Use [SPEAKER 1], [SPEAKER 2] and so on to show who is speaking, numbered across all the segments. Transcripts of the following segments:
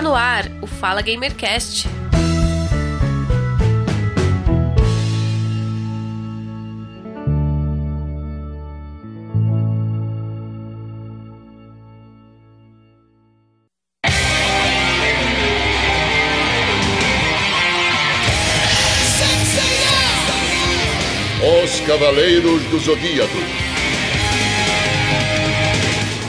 [SPEAKER 1] Está no ar o Fala Gamercast.
[SPEAKER 2] Os Cavaleiros do Zodíaco.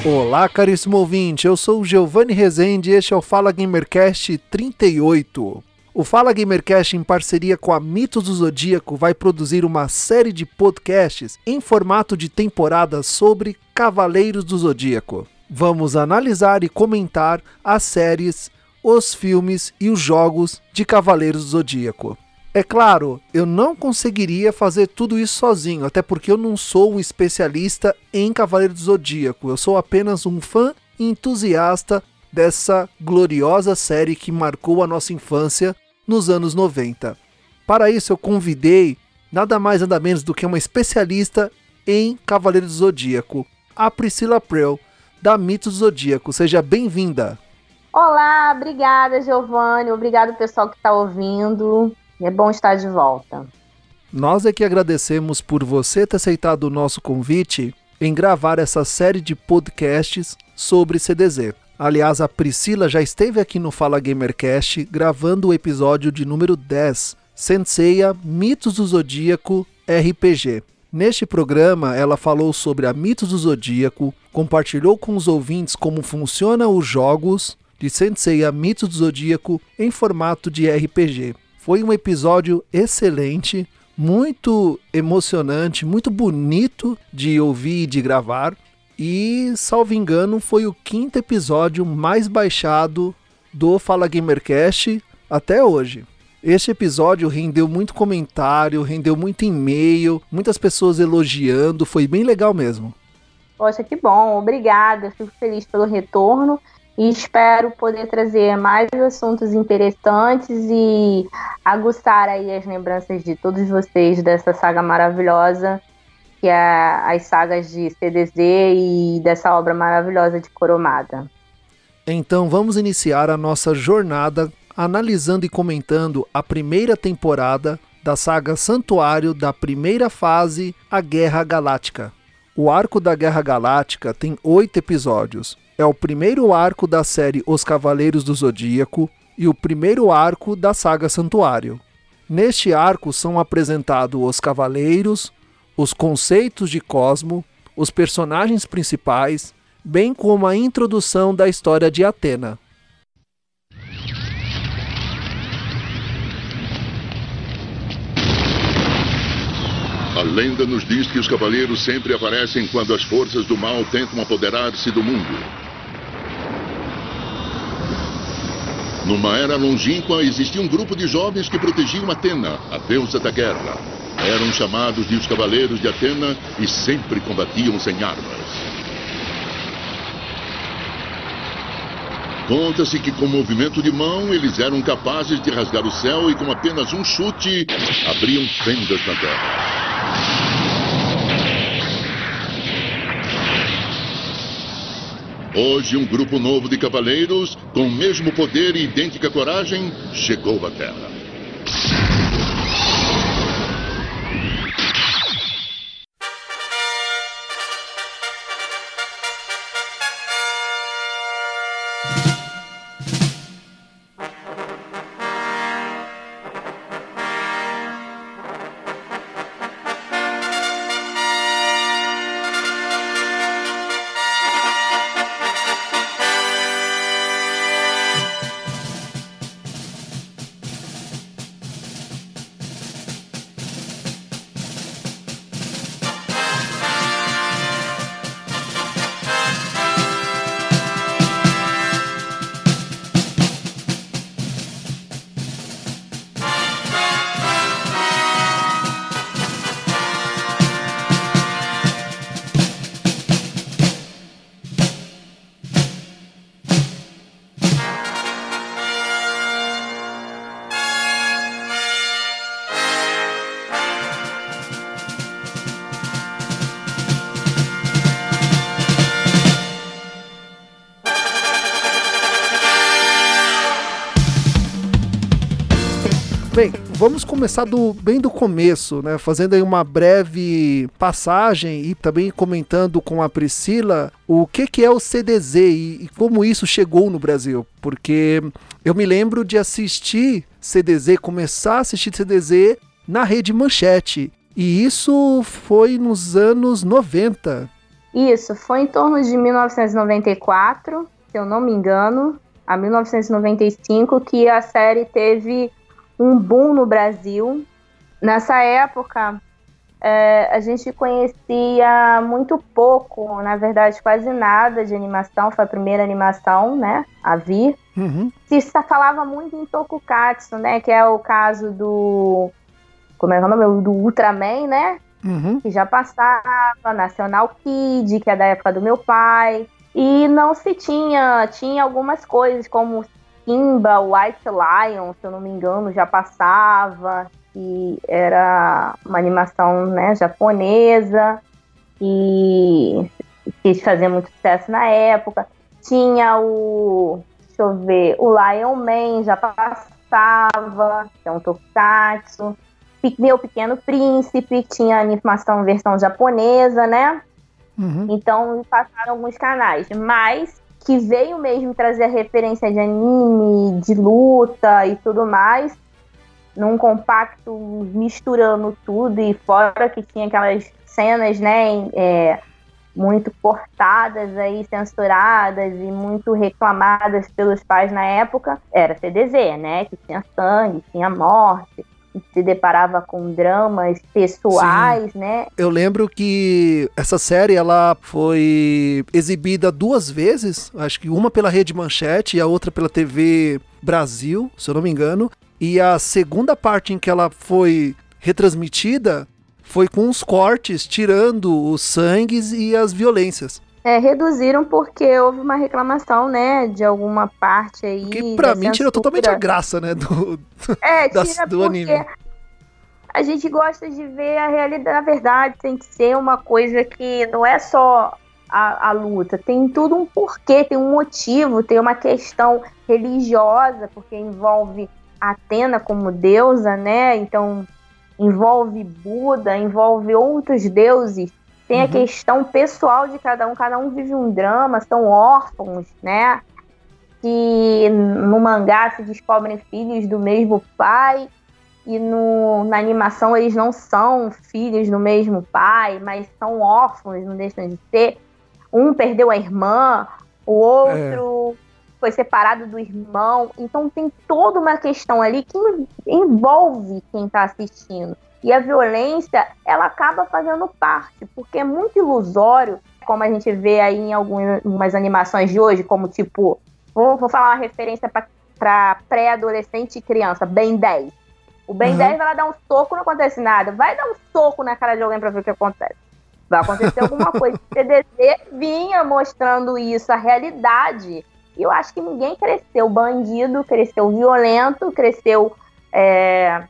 [SPEAKER 3] Olá, caríssimo ouvinte, eu sou o Giovanni Rezende e este é o Fala Gamercast 38. O Fala Gamercast, em parceria com a Mitos do Zodíaco, vai produzir uma série de podcasts em formato de temporada sobre Cavaleiros do Zodíaco. Vamos analisar e comentar as séries, os filmes e os jogos de Cavaleiros do Zodíaco. É claro, eu não conseguiria fazer tudo isso sozinho, até porque eu não sou um especialista em Cavaleiro do Zodíaco. Eu sou apenas um fã entusiasta dessa gloriosa série que marcou a nossa infância nos anos 90. Para isso, eu convidei nada mais nada menos do que uma especialista em Cavaleiro do Zodíaco, a Priscila Prel, da Mitos Zodíaco. Seja bem-vinda.
[SPEAKER 4] Olá, obrigada, Giovanni. Obrigado, pessoal que está ouvindo. É bom estar de volta.
[SPEAKER 3] Nós é que agradecemos por você ter aceitado o nosso convite em gravar essa série de podcasts sobre CDZ. Aliás, a Priscila já esteve aqui no Fala Gamercast gravando o episódio de número 10, Senseiya Mitos do Zodíaco RPG. Neste programa, ela falou sobre a Mitos do Zodíaco, compartilhou com os ouvintes como funcionam os jogos de Senseiya Mitos do Zodíaco em formato de RPG. Foi um episódio excelente, muito emocionante, muito bonito de ouvir e de gravar. E, salvo engano, foi o quinto episódio mais baixado do Fala Gamercast até hoje. Este episódio rendeu muito comentário, rendeu muito e-mail, muitas pessoas elogiando, foi bem legal mesmo.
[SPEAKER 4] Poxa, que bom, obrigada, fico feliz pelo retorno e espero poder trazer mais assuntos interessantes e aguçar aí as lembranças de todos vocês dessa saga maravilhosa que é as sagas de CDZ e dessa obra maravilhosa de Coromada.
[SPEAKER 3] Então vamos iniciar a nossa jornada analisando e comentando a primeira temporada da saga Santuário da primeira fase, a Guerra Galáctica. O arco da Guerra Galáctica tem oito episódios, é o primeiro arco da série Os Cavaleiros do Zodíaco e o primeiro arco da saga Santuário. Neste arco são apresentados os cavaleiros, os conceitos de Cosmo, os personagens principais, bem como a introdução da história de Atena.
[SPEAKER 2] A lenda nos diz que os cavaleiros sempre aparecem quando as forças do mal tentam apoderar-se do mundo. Numa era longínqua, existia um grupo de jovens que protegiam Atena, a deusa da guerra. Eram chamados de os Cavaleiros de Atena e sempre combatiam sem armas. Conta-se que com movimento de mão eles eram capazes de rasgar o céu e com apenas um chute abriam fendas na terra. Hoje, um grupo novo de cavaleiros, com o mesmo poder e idêntica coragem, chegou à Terra.
[SPEAKER 3] Começar do, bem do começo, né? Fazendo aí uma breve passagem e também comentando com a Priscila o que, que é o CDZ e, e como isso chegou no Brasil. Porque eu me lembro de assistir CDZ, começar a assistir CDZ na rede Manchete. E isso foi nos anos 90.
[SPEAKER 4] Isso, foi em torno de 1994, se eu não me engano, a 1995, que a série teve um boom no Brasil. Nessa época, é, a gente conhecia muito pouco, na verdade, quase nada de animação. Foi a primeira animação, né, a vir. Uhum. Se falava muito em Tokukatsu, né, que é o caso do... Como é o nome? Do Ultraman, né? Uhum. Que já passava, National Kid, que é da época do meu pai. E não se tinha, tinha algumas coisas como Kimba, White Lion, se eu não me engano, já passava, e era uma animação né, japonesa, e quis fazer muito sucesso na época. Tinha o, deixa eu ver, o Lion Man já passava, que é um tokusatsu. Meu Pequeno Príncipe, tinha animação versão japonesa, né? Uhum. Então passaram alguns canais, mas que veio mesmo trazer a referência de anime, de luta e tudo mais, num compacto misturando tudo e fora que tinha aquelas cenas, né, é, muito cortadas aí, censuradas e muito reclamadas pelos pais na época, era CDZ, né, que tinha sangue, tinha morte, se deparava com dramas pessoais, Sim. né?
[SPEAKER 3] Eu lembro que essa série ela foi exibida duas vezes, acho que uma pela Rede Manchete e a outra pela TV Brasil, se eu não me engano. E a segunda parte em que ela foi retransmitida foi com os cortes, tirando os sangues e as violências.
[SPEAKER 4] É, reduziram porque houve uma reclamação, né, de alguma parte aí.
[SPEAKER 3] Que pra mim tira totalmente a graça, né, do,
[SPEAKER 4] é, tira do anime. A gente gosta de ver a realidade, na verdade, tem que ser uma coisa que não é só a, a luta, tem tudo um porquê, tem um motivo, tem uma questão religiosa, porque envolve Atena como deusa, né, então envolve Buda, envolve outros deuses tem uhum. a questão pessoal de cada um, cada um vive um drama, são órfãos, né? Que no mangá se descobrem filhos do mesmo pai, e no, na animação eles não são filhos do mesmo pai, mas são órfãos, não deixam de ser. Um perdeu a irmã, o outro é. foi separado do irmão. Então tem toda uma questão ali que envolve quem está assistindo. E a violência, ela acaba fazendo parte, porque é muito ilusório, como a gente vê aí em algumas animações de hoje, como tipo, vou, vou falar uma referência para pré-adolescente e criança, Ben 10. O Ben uhum. 10 vai lá dar um soco, não acontece nada. Vai dar um soco na cara de alguém para ver o que acontece. Vai acontecer alguma coisa. O CDC vinha mostrando isso, a realidade. E eu acho que ninguém cresceu bandido, cresceu violento, cresceu é,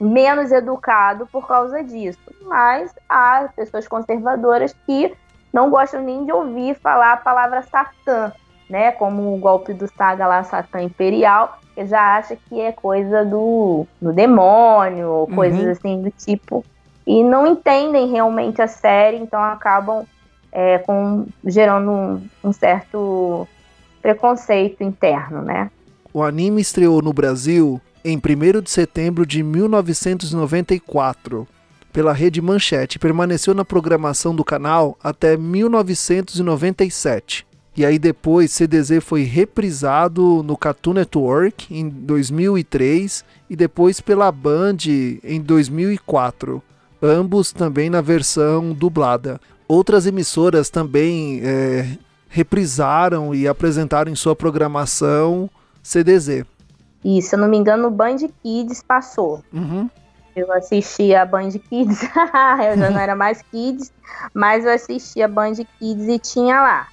[SPEAKER 4] menos educado por causa disso. Mas há pessoas conservadoras que não gostam nem de ouvir falar a palavra Satã, né? Como o golpe do Saga lá, Satã Imperial, que já acha que é coisa do, do demônio, ou coisas uhum. assim do tipo. E não entendem realmente a série, então acabam é, com, gerando um, um certo preconceito interno, né?
[SPEAKER 3] O anime estreou no Brasil em 1 de setembro de 1994 pela Rede Manchete permaneceu na programação do canal até 1997. E aí depois CDZ foi reprisado no Cartoon Network em 2003 e depois pela Band em 2004, ambos também na versão dublada. Outras emissoras também é, reprisaram e apresentaram em sua programação CDZ.
[SPEAKER 4] E se eu não me engano, o Band Kids passou. Uhum. Eu assistia a Band Kids, eu já não era mais Kids, mas eu assistia a Band Kids e tinha lá,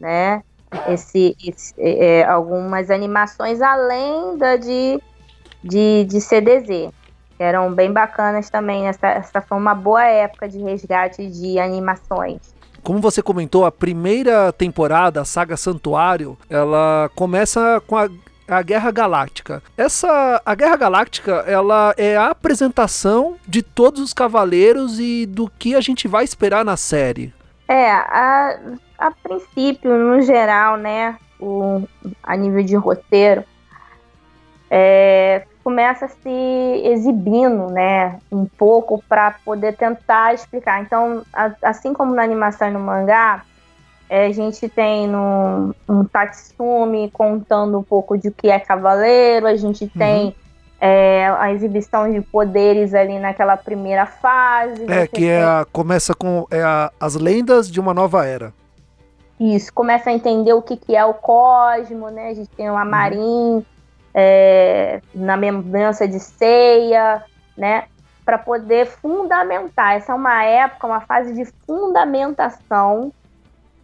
[SPEAKER 4] né? Esse, esse é, é, algumas animações além da de, de, de CDZ, que eram bem bacanas também. Essa, essa foi uma boa época de resgate de animações.
[SPEAKER 3] Como você comentou, a primeira temporada, a saga Santuário, ela começa com a a Guerra Galáctica. Essa a Guerra Galáctica, ela é a apresentação de todos os cavaleiros e do que a gente vai esperar na série.
[SPEAKER 4] É, a, a princípio, no geral, né, o, a nível de roteiro, é, começa se exibindo, né, um pouco para poder tentar explicar. Então, a, assim como na animação e no mangá, é, a gente tem no, um Tatsumi contando um pouco de o que é cavaleiro, a gente uhum. tem é, a exibição de poderes ali naquela primeira fase.
[SPEAKER 3] É, que é a, começa com é a, as lendas de uma nova era.
[SPEAKER 4] Isso, começa a entender o que, que é o cosmo, né? A gente tem o Amarim uhum. é, na lembrança de ceia, né? Para poder fundamentar. Essa é uma época, uma fase de fundamentação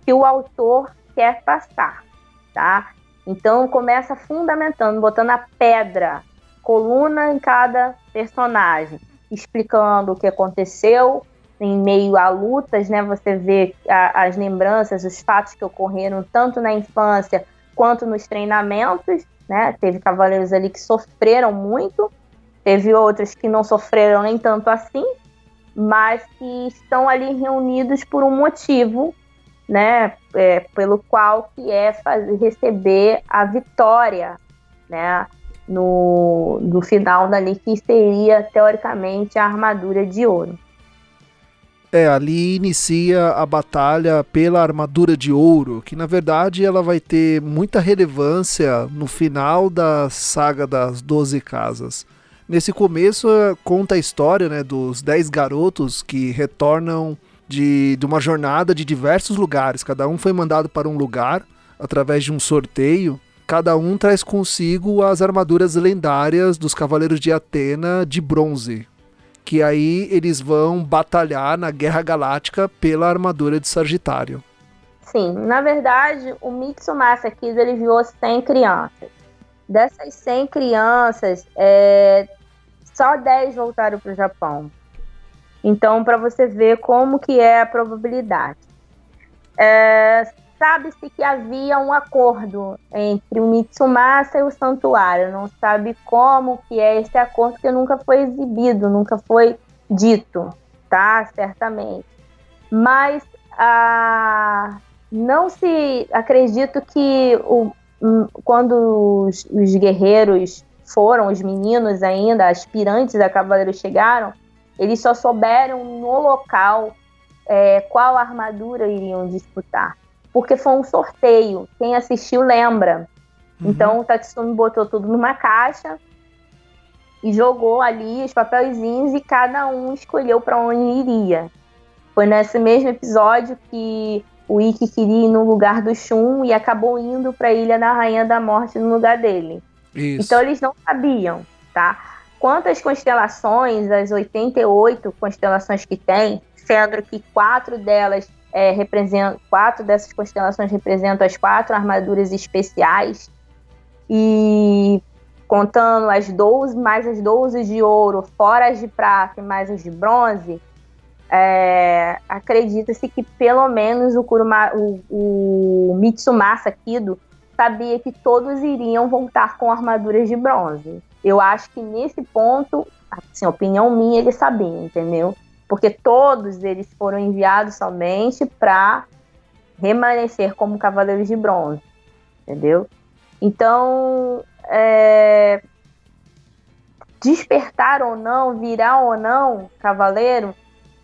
[SPEAKER 4] que o autor quer passar, tá? Então começa fundamentando, botando a pedra, coluna em cada personagem, explicando o que aconteceu em meio a lutas, né? Você vê a, as lembranças, os fatos que ocorreram tanto na infância quanto nos treinamentos, né? Teve cavaleiros ali que sofreram muito, teve outros que não sofreram nem tanto assim, mas que estão ali reunidos por um motivo né, é, pelo qual que é fazer, receber a vitória, né, no, no final dali que seria teoricamente a armadura de ouro.
[SPEAKER 3] É, ali inicia a batalha pela armadura de ouro, que na verdade ela vai ter muita relevância no final da saga das Doze Casas. Nesse começo conta a história né, dos dez garotos que retornam de, de uma jornada de diversos lugares. Cada um foi mandado para um lugar através de um sorteio. Cada um traz consigo as armaduras lendárias dos Cavaleiros de Atena de bronze. Que aí eles vão batalhar na Guerra Galáctica pela armadura de Sagitário.
[SPEAKER 4] Sim, na verdade, o Mitsumasa Kids ele viu 100 crianças. Dessas 100 crianças, é, só 10 voltaram para o Japão. Então, para você ver como que é a probabilidade. É, Sabe-se que havia um acordo entre o Mitsumasa e o santuário. Não sabe como que é esse acordo, porque nunca foi exibido, nunca foi dito, tá? Certamente. Mas não se acredito que o, quando os, os guerreiros foram, os meninos ainda, aspirantes a cavaleiro chegaram, eles só souberam no local é, qual armadura iriam disputar. Porque foi um sorteio. Quem assistiu lembra. Uhum. Então o Tatsumi botou tudo numa caixa e jogou ali os papelzinhos e cada um escolheu para onde iria. Foi nesse mesmo episódio que o Ikki queria ir no lugar do Shun e acabou indo para a Ilha da Rainha da Morte no lugar dele. Isso. Então eles não sabiam, tá? Quantas constelações, as 88 constelações que tem, sendo que quatro delas é, representam, quatro dessas constelações representam as quatro armaduras especiais, e contando as 12, mais as 12 de ouro, fora as de prata e mais as de bronze, é, acredita-se que pelo menos o, Kuruma, o, o Mitsumasa Kido sabia que todos iriam voltar com armaduras de bronze. Eu acho que nesse ponto, assim, opinião minha, ele sabia, entendeu? Porque todos eles foram enviados somente para remanescer como cavaleiros de bronze, entendeu? Então, é, despertar ou não, virar ou não cavaleiro,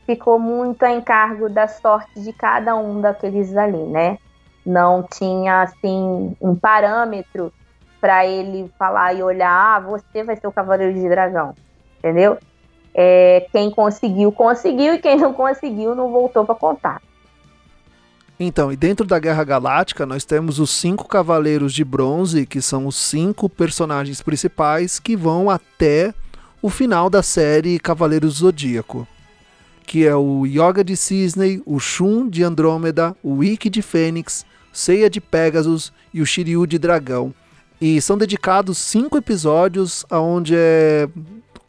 [SPEAKER 4] ficou muito a encargo da sorte de cada um daqueles ali, né? Não tinha assim um parâmetro para ele falar e olhar, ah, você vai ser o Cavaleiro de Dragão, entendeu? É, quem conseguiu, conseguiu, e quem não conseguiu, não voltou para contar.
[SPEAKER 3] Então, e dentro da Guerra Galáctica, nós temos os cinco Cavaleiros de Bronze, que são os cinco personagens principais que vão até o final da série Cavaleiros Zodíaco. Que é o Yoga de Cisne, o Shun de Andrômeda, o Ikki de Fênix, Seiya de Pegasus e o Shiryu de Dragão. E são dedicados cinco episódios onde é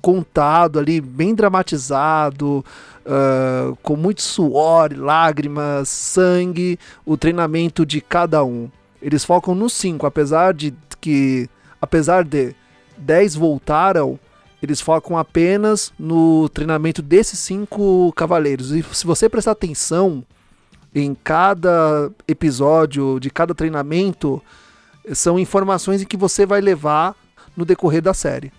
[SPEAKER 3] contado ali, bem dramatizado, uh, com muito suor, lágrimas, sangue, o treinamento de cada um. Eles focam nos cinco, apesar de que apesar de 10 voltaram, eles focam apenas no treinamento desses cinco cavaleiros. E se você prestar atenção em cada episódio de cada treinamento, são informações que você vai levar no decorrer da série.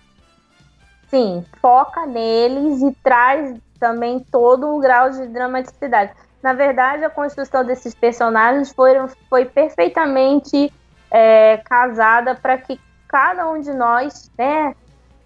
[SPEAKER 4] Sim, foca neles e traz também todo o grau de dramaticidade. Na verdade, a construção desses personagens foram, foi perfeitamente é, casada para que cada um de nós, né,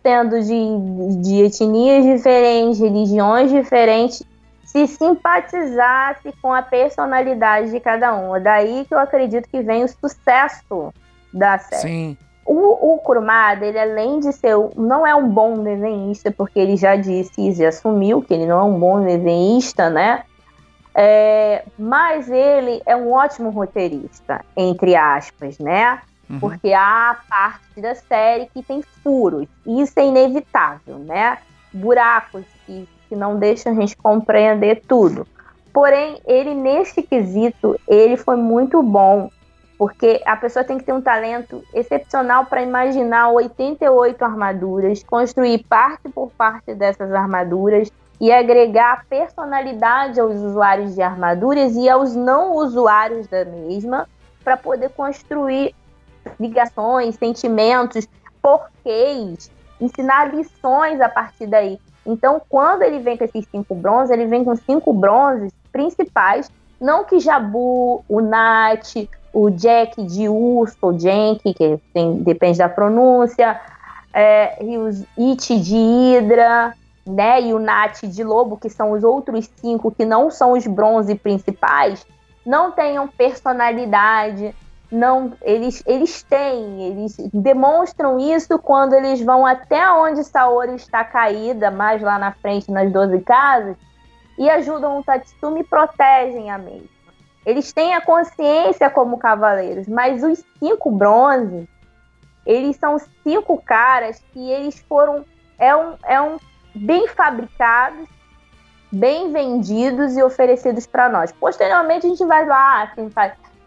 [SPEAKER 4] tendo de, de etnias diferentes, religiões diferentes, se simpatizasse com a personalidade de cada um. É daí que eu acredito que vem o sucesso da série.
[SPEAKER 3] Sim.
[SPEAKER 4] O, o Kurumada, ele além de ser, não é um bom desenhista, porque ele já disse e já assumiu que ele não é um bom desenhista, né? É, mas ele é um ótimo roteirista, entre aspas, né? Uhum. Porque há parte da série que tem furos, e isso é inevitável, né? Buracos que, que não deixam a gente compreender tudo. Porém, ele neste quesito, ele foi muito bom porque a pessoa tem que ter um talento excepcional para imaginar 88 armaduras, construir parte por parte dessas armaduras e agregar personalidade aos usuários de armaduras e aos não usuários da mesma, para poder construir ligações, sentimentos, porquês, ensinar lições a partir daí. Então, quando ele vem com esses cinco bronzes, ele vem com cinco bronzes principais, não que Jabu, o Nat, o Jack de urso, ou Jank, que tem, depende da pronúncia, é, e os It de Hidra, né, e o Nat de Lobo, que são os outros cinco que não são os bronze principais, não tenham personalidade, não eles, eles têm, eles demonstram isso quando eles vão até onde Saori está caída, mais lá na frente nas 12 casas, e ajudam o Tatsumi e protegem a mesma. Eles têm a consciência como cavaleiros, mas os cinco bronzes, eles são cinco caras que eles foram. É um, é um bem fabricados, bem vendidos e oferecidos para nós. Posteriormente, a gente vai lá,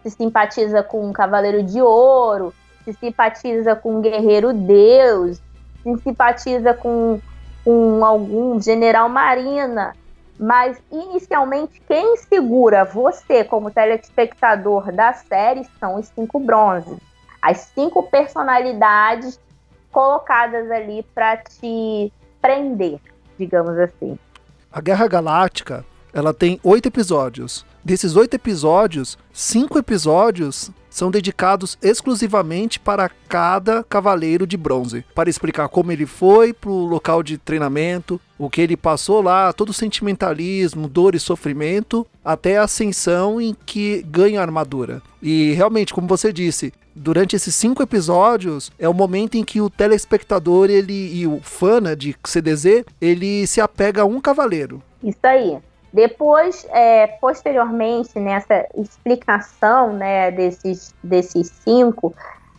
[SPEAKER 4] se simpatiza com um cavaleiro de ouro, se simpatiza com um guerreiro deus, se simpatiza com, com algum general marina mas inicialmente quem segura você como telespectador da série são os cinco bronzes. As cinco personalidades colocadas ali para te prender, digamos assim.
[SPEAKER 3] A Guerra Galáctica, ela tem oito episódios. Desses oito episódios, cinco episódios são dedicados exclusivamente para cada cavaleiro de bronze, para explicar como ele foi para o local de treinamento, o que ele passou lá, todo o sentimentalismo, dor e sofrimento, até a ascensão em que ganha a armadura. E realmente, como você disse, durante esses cinco episódios é o momento em que o telespectador ele e o fã né, de CDZ ele se apega a um cavaleiro.
[SPEAKER 4] Isso aí. Depois, é, posteriormente, nessa explicação né, desses, desses cinco,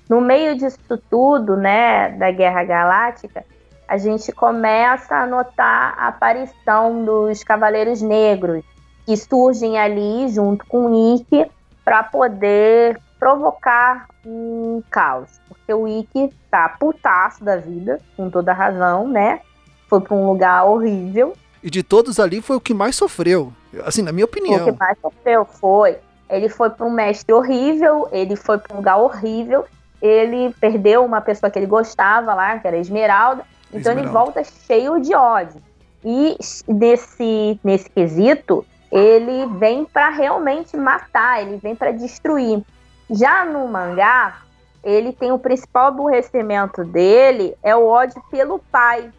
[SPEAKER 4] no meio disso tudo, né, da Guerra Galáctica, a gente começa a notar a aparição dos Cavaleiros Negros, que surgem ali junto com o Ikki para poder provocar um caos. Porque o Ikki tá putaço da vida, com toda razão, né? Foi para um lugar horrível,
[SPEAKER 3] e de todos ali foi o que mais sofreu. Assim, na minha opinião.
[SPEAKER 4] O que mais sofreu foi. Ele foi para um mestre horrível, ele foi para um lugar horrível, ele perdeu uma pessoa que ele gostava lá, que era Esmeralda. Então Esmeralda. ele volta cheio de ódio. E nesse, nesse quesito, ele vem para realmente matar, ele vem para destruir. Já no mangá, ele tem o principal aborrecimento dele é o ódio pelo pai,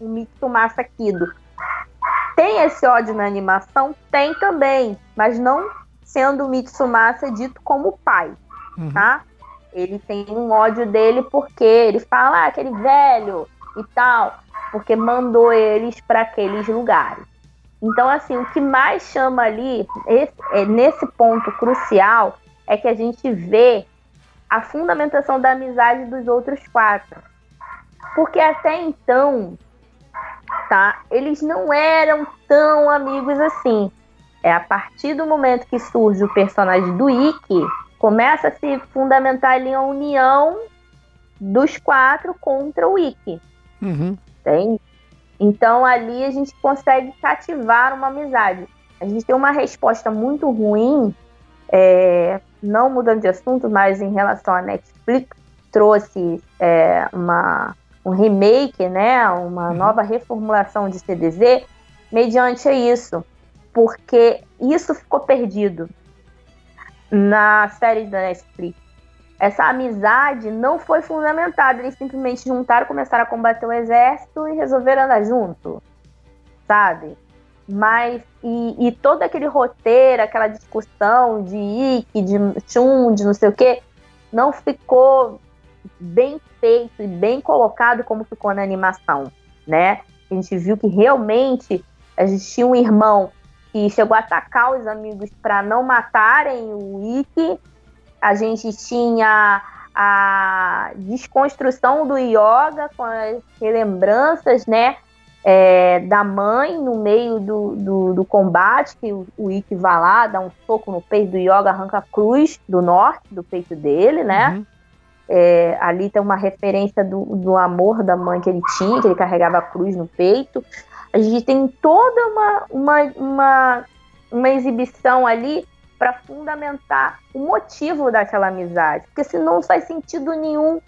[SPEAKER 4] o Mitsumasa Kido. Tem esse ódio na animação? Tem também, mas não sendo o Mitsumasa dito como pai, uhum. tá? Ele tem um ódio dele porque ele fala, ah, aquele velho e tal, porque mandou eles para aqueles lugares. Então, assim, o que mais chama ali, esse, é, nesse ponto crucial, é que a gente vê a fundamentação da amizade dos outros quatro. Porque até então, tá? Eles não eram tão amigos assim. É a partir do momento que surge o personagem do Ikki, começa a se fundamentar ali a união dos quatro contra o Ikki.
[SPEAKER 3] Uhum.
[SPEAKER 4] Entende? Então ali a gente consegue cativar uma amizade. A gente tem uma resposta muito ruim, é, não mudando de assunto, mas em relação à Netflix, trouxe é, uma, um remake, né, uma uhum. nova reformulação de CDZ, mediante isso, porque isso ficou perdido na série da Netflix. Essa amizade não foi fundamentada, eles simplesmente juntaram, começaram a combater o exército e resolveram andar junto, sabe? Mas, e, e todo aquele roteiro, aquela discussão de Ikki, de Chun, de não sei o quê, não ficou bem feito e bem colocado como ficou na animação, né? A gente viu que realmente a gente tinha um irmão que chegou a atacar os amigos para não matarem o Ikki. A gente tinha a desconstrução do yoga com as relembranças, né? É, da mãe no meio do, do, do, combate, que o, o Ikki vai lá, dá um soco no peito do Yoga, arranca a cruz do norte do peito dele, né? Uhum. É, ali tem uma referência do, do amor da mãe que ele tinha, que ele carregava a cruz no peito. A gente tem toda uma, uma, uma, uma exibição ali para fundamentar o motivo daquela amizade, porque senão não faz sentido nenhum,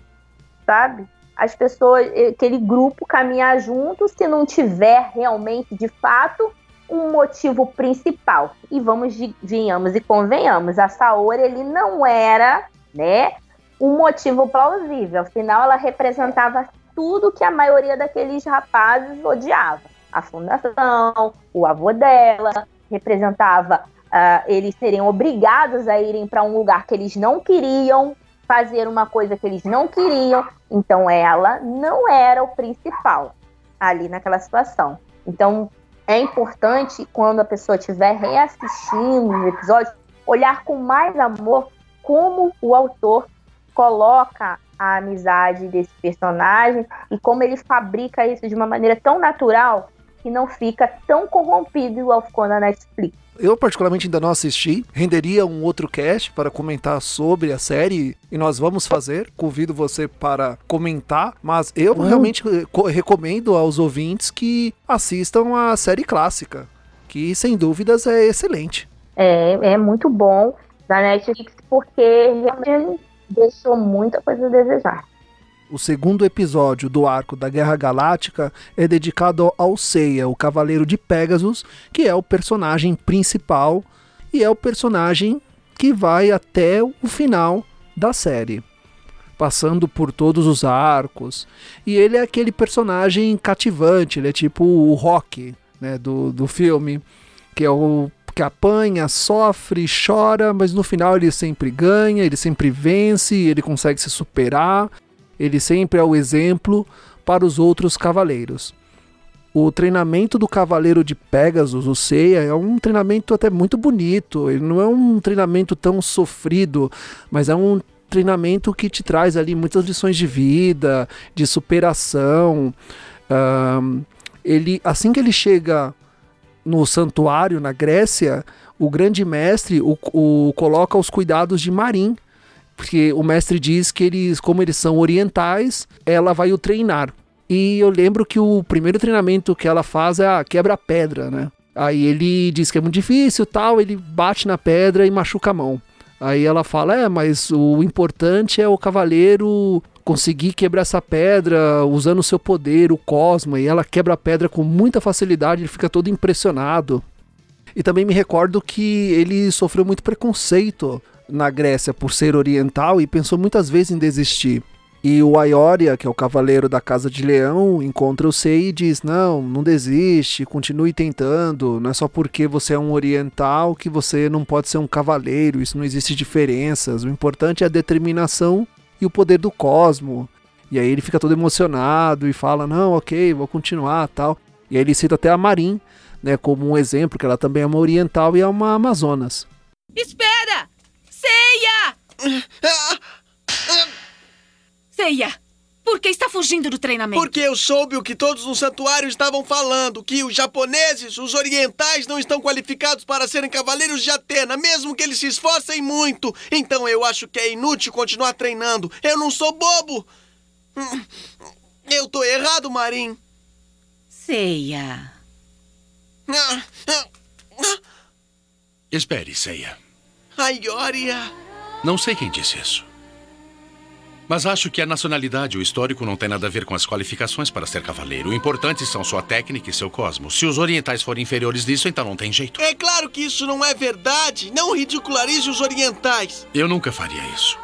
[SPEAKER 4] sabe? As pessoas, aquele grupo caminhar junto se não tiver realmente, de fato, um motivo principal. E vamos, venhamos e convenhamos, a Saori ele não era, né, um motivo plausível. Afinal, ela representava tudo que a maioria daqueles rapazes odiava. A fundação, o avô dela, representava uh, eles seriam obrigados a irem para um lugar que eles não queriam, fazer uma coisa que eles não queriam. Então, ela não era o principal ali naquela situação. Então, é importante, quando a pessoa estiver reassistindo os episódios, olhar com mais amor como o autor coloca a amizade desse personagem e como ele fabrica isso de uma maneira tão natural que não fica tão corrompido igual ficou na Netflix.
[SPEAKER 3] Eu, particularmente, ainda não assisti. Renderia um outro cast para comentar sobre a série e nós vamos fazer. Convido você para comentar, mas eu hum. realmente recomendo aos ouvintes que assistam a série clássica, que sem dúvidas é excelente.
[SPEAKER 4] É, é muito bom da Netflix porque realmente deixou muita coisa a desejar.
[SPEAKER 3] O segundo episódio do arco da Guerra Galáctica é dedicado ao Seiya, o Cavaleiro de Pegasus, que é o personagem principal e é o personagem que vai até o final da série, passando por todos os arcos. E ele é aquele personagem cativante, ele é tipo o Rock né, do, do filme, que é o que apanha, sofre, chora, mas no final ele sempre ganha, ele sempre vence, ele consegue se superar, ele sempre é o exemplo para os outros cavaleiros. O treinamento do cavaleiro de Pegasus, o Seiya, é um treinamento até muito bonito. Ele não é um treinamento tão sofrido, mas é um treinamento que te traz ali muitas lições de vida, de superação. Um, ele, assim que ele chega no santuário na Grécia, o grande mestre o, o coloca os cuidados de Marim, porque o mestre diz que eles, como eles são orientais, ela vai o treinar. E eu lembro que o primeiro treinamento que ela faz é a quebra-pedra, né? Aí ele diz que é muito difícil, tal, ele bate na pedra e machuca a mão. Aí ela fala: "É, mas o importante é o cavaleiro conseguir quebrar essa pedra usando o seu poder, o Cosmo, e ela quebra a pedra com muita facilidade, ele fica todo impressionado. E também me recordo que ele sofreu muito preconceito na Grécia por ser oriental e pensou muitas vezes em desistir. E o Aioria, que é o cavaleiro da Casa de Leão, encontra o Sei e diz: Não, não desiste, continue tentando. Não é só porque você é um oriental que você não pode ser um cavaleiro, isso não existe diferenças. O importante é a determinação e o poder do cosmo. E aí ele fica todo emocionado e fala: "Não, OK, vou continuar", tal. E aí ele cita até a Marin, né, como um exemplo que ela também é uma oriental e é uma amazonas.
[SPEAKER 5] Espera! Ceia! Ceia! Por que está fugindo do treinamento?
[SPEAKER 6] Porque eu soube o que todos no santuário estavam falando: que os japoneses, os orientais, não estão qualificados para serem cavaleiros de Atena, mesmo que eles se esforcem muito. Então eu acho que é inútil continuar treinando. Eu não sou bobo. Eu tô errado, Marim.
[SPEAKER 5] Ceia.
[SPEAKER 6] Ah, ah, ah.
[SPEAKER 7] Espere, Seiya.
[SPEAKER 6] A Ioria.
[SPEAKER 7] Não sei quem disse isso. Mas acho que a nacionalidade e o histórico não tem nada a ver com as qualificações para ser cavaleiro. O importante são sua técnica e seu cosmos. Se os orientais forem inferiores nisso, então não tem jeito.
[SPEAKER 6] É claro que isso não é verdade. Não ridicularize os orientais.
[SPEAKER 7] Eu nunca faria isso.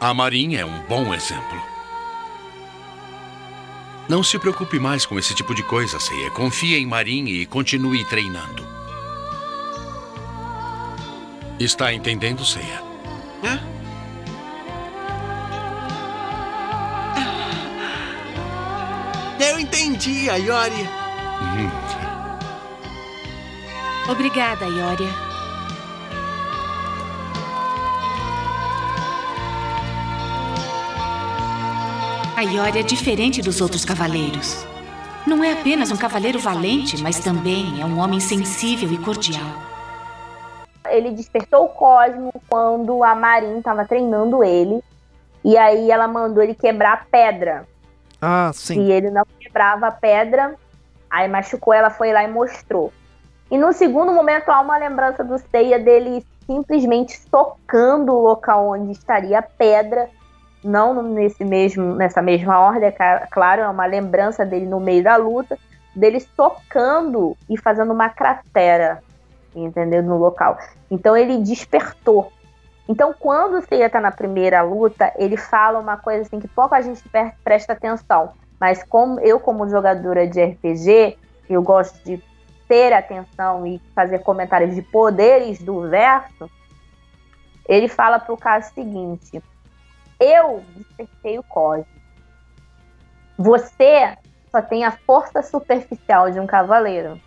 [SPEAKER 7] A Marin é um bom exemplo. Não se preocupe mais com esse tipo de coisa, Seiya. Confie em Marin e continue treinando. Está entendendo, Seiya?
[SPEAKER 6] Hã? Eu entendi, a Ioria.
[SPEAKER 5] Obrigada, Ioria. A Ioria é diferente dos outros cavaleiros. Não é apenas um cavaleiro valente, mas também é um homem sensível e cordial.
[SPEAKER 4] Ele despertou o Cosmo quando a Marin estava treinando ele. E aí ela mandou ele quebrar a pedra.
[SPEAKER 3] Ah, sim.
[SPEAKER 4] E ele não quebrava a pedra. Aí machucou, ela foi lá e mostrou. E no segundo momento há uma lembrança do Seiya dele simplesmente socando o local onde estaria a pedra. Não nesse mesmo, nessa mesma ordem, é claro, é uma lembrança dele no meio da luta, dele socando e fazendo uma cratera, entendeu? No local. Então ele despertou. Então, quando o Seiya tá na primeira luta, ele fala uma coisa assim que pouca gente presta atenção. Mas como eu, como jogadora de RPG, eu gosto de ter atenção e fazer comentários de poderes do verso. Ele fala pro caso seguinte: Eu despertei o código. Você só tem a força superficial de um cavaleiro.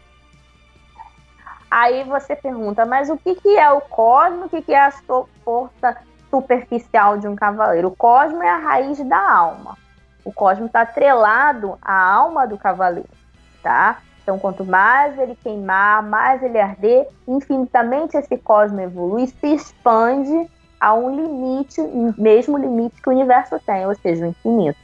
[SPEAKER 4] Aí você pergunta, mas o que, que é o cosmo? O que, que é a força superficial de um cavaleiro? O cosmo é a raiz da alma. O cosmo está atrelado à alma do cavaleiro, tá? Então, quanto mais ele queimar, mais ele arder, infinitamente esse cosmo evolui, se expande a um limite, mesmo limite que o universo tem, ou seja, o infinito.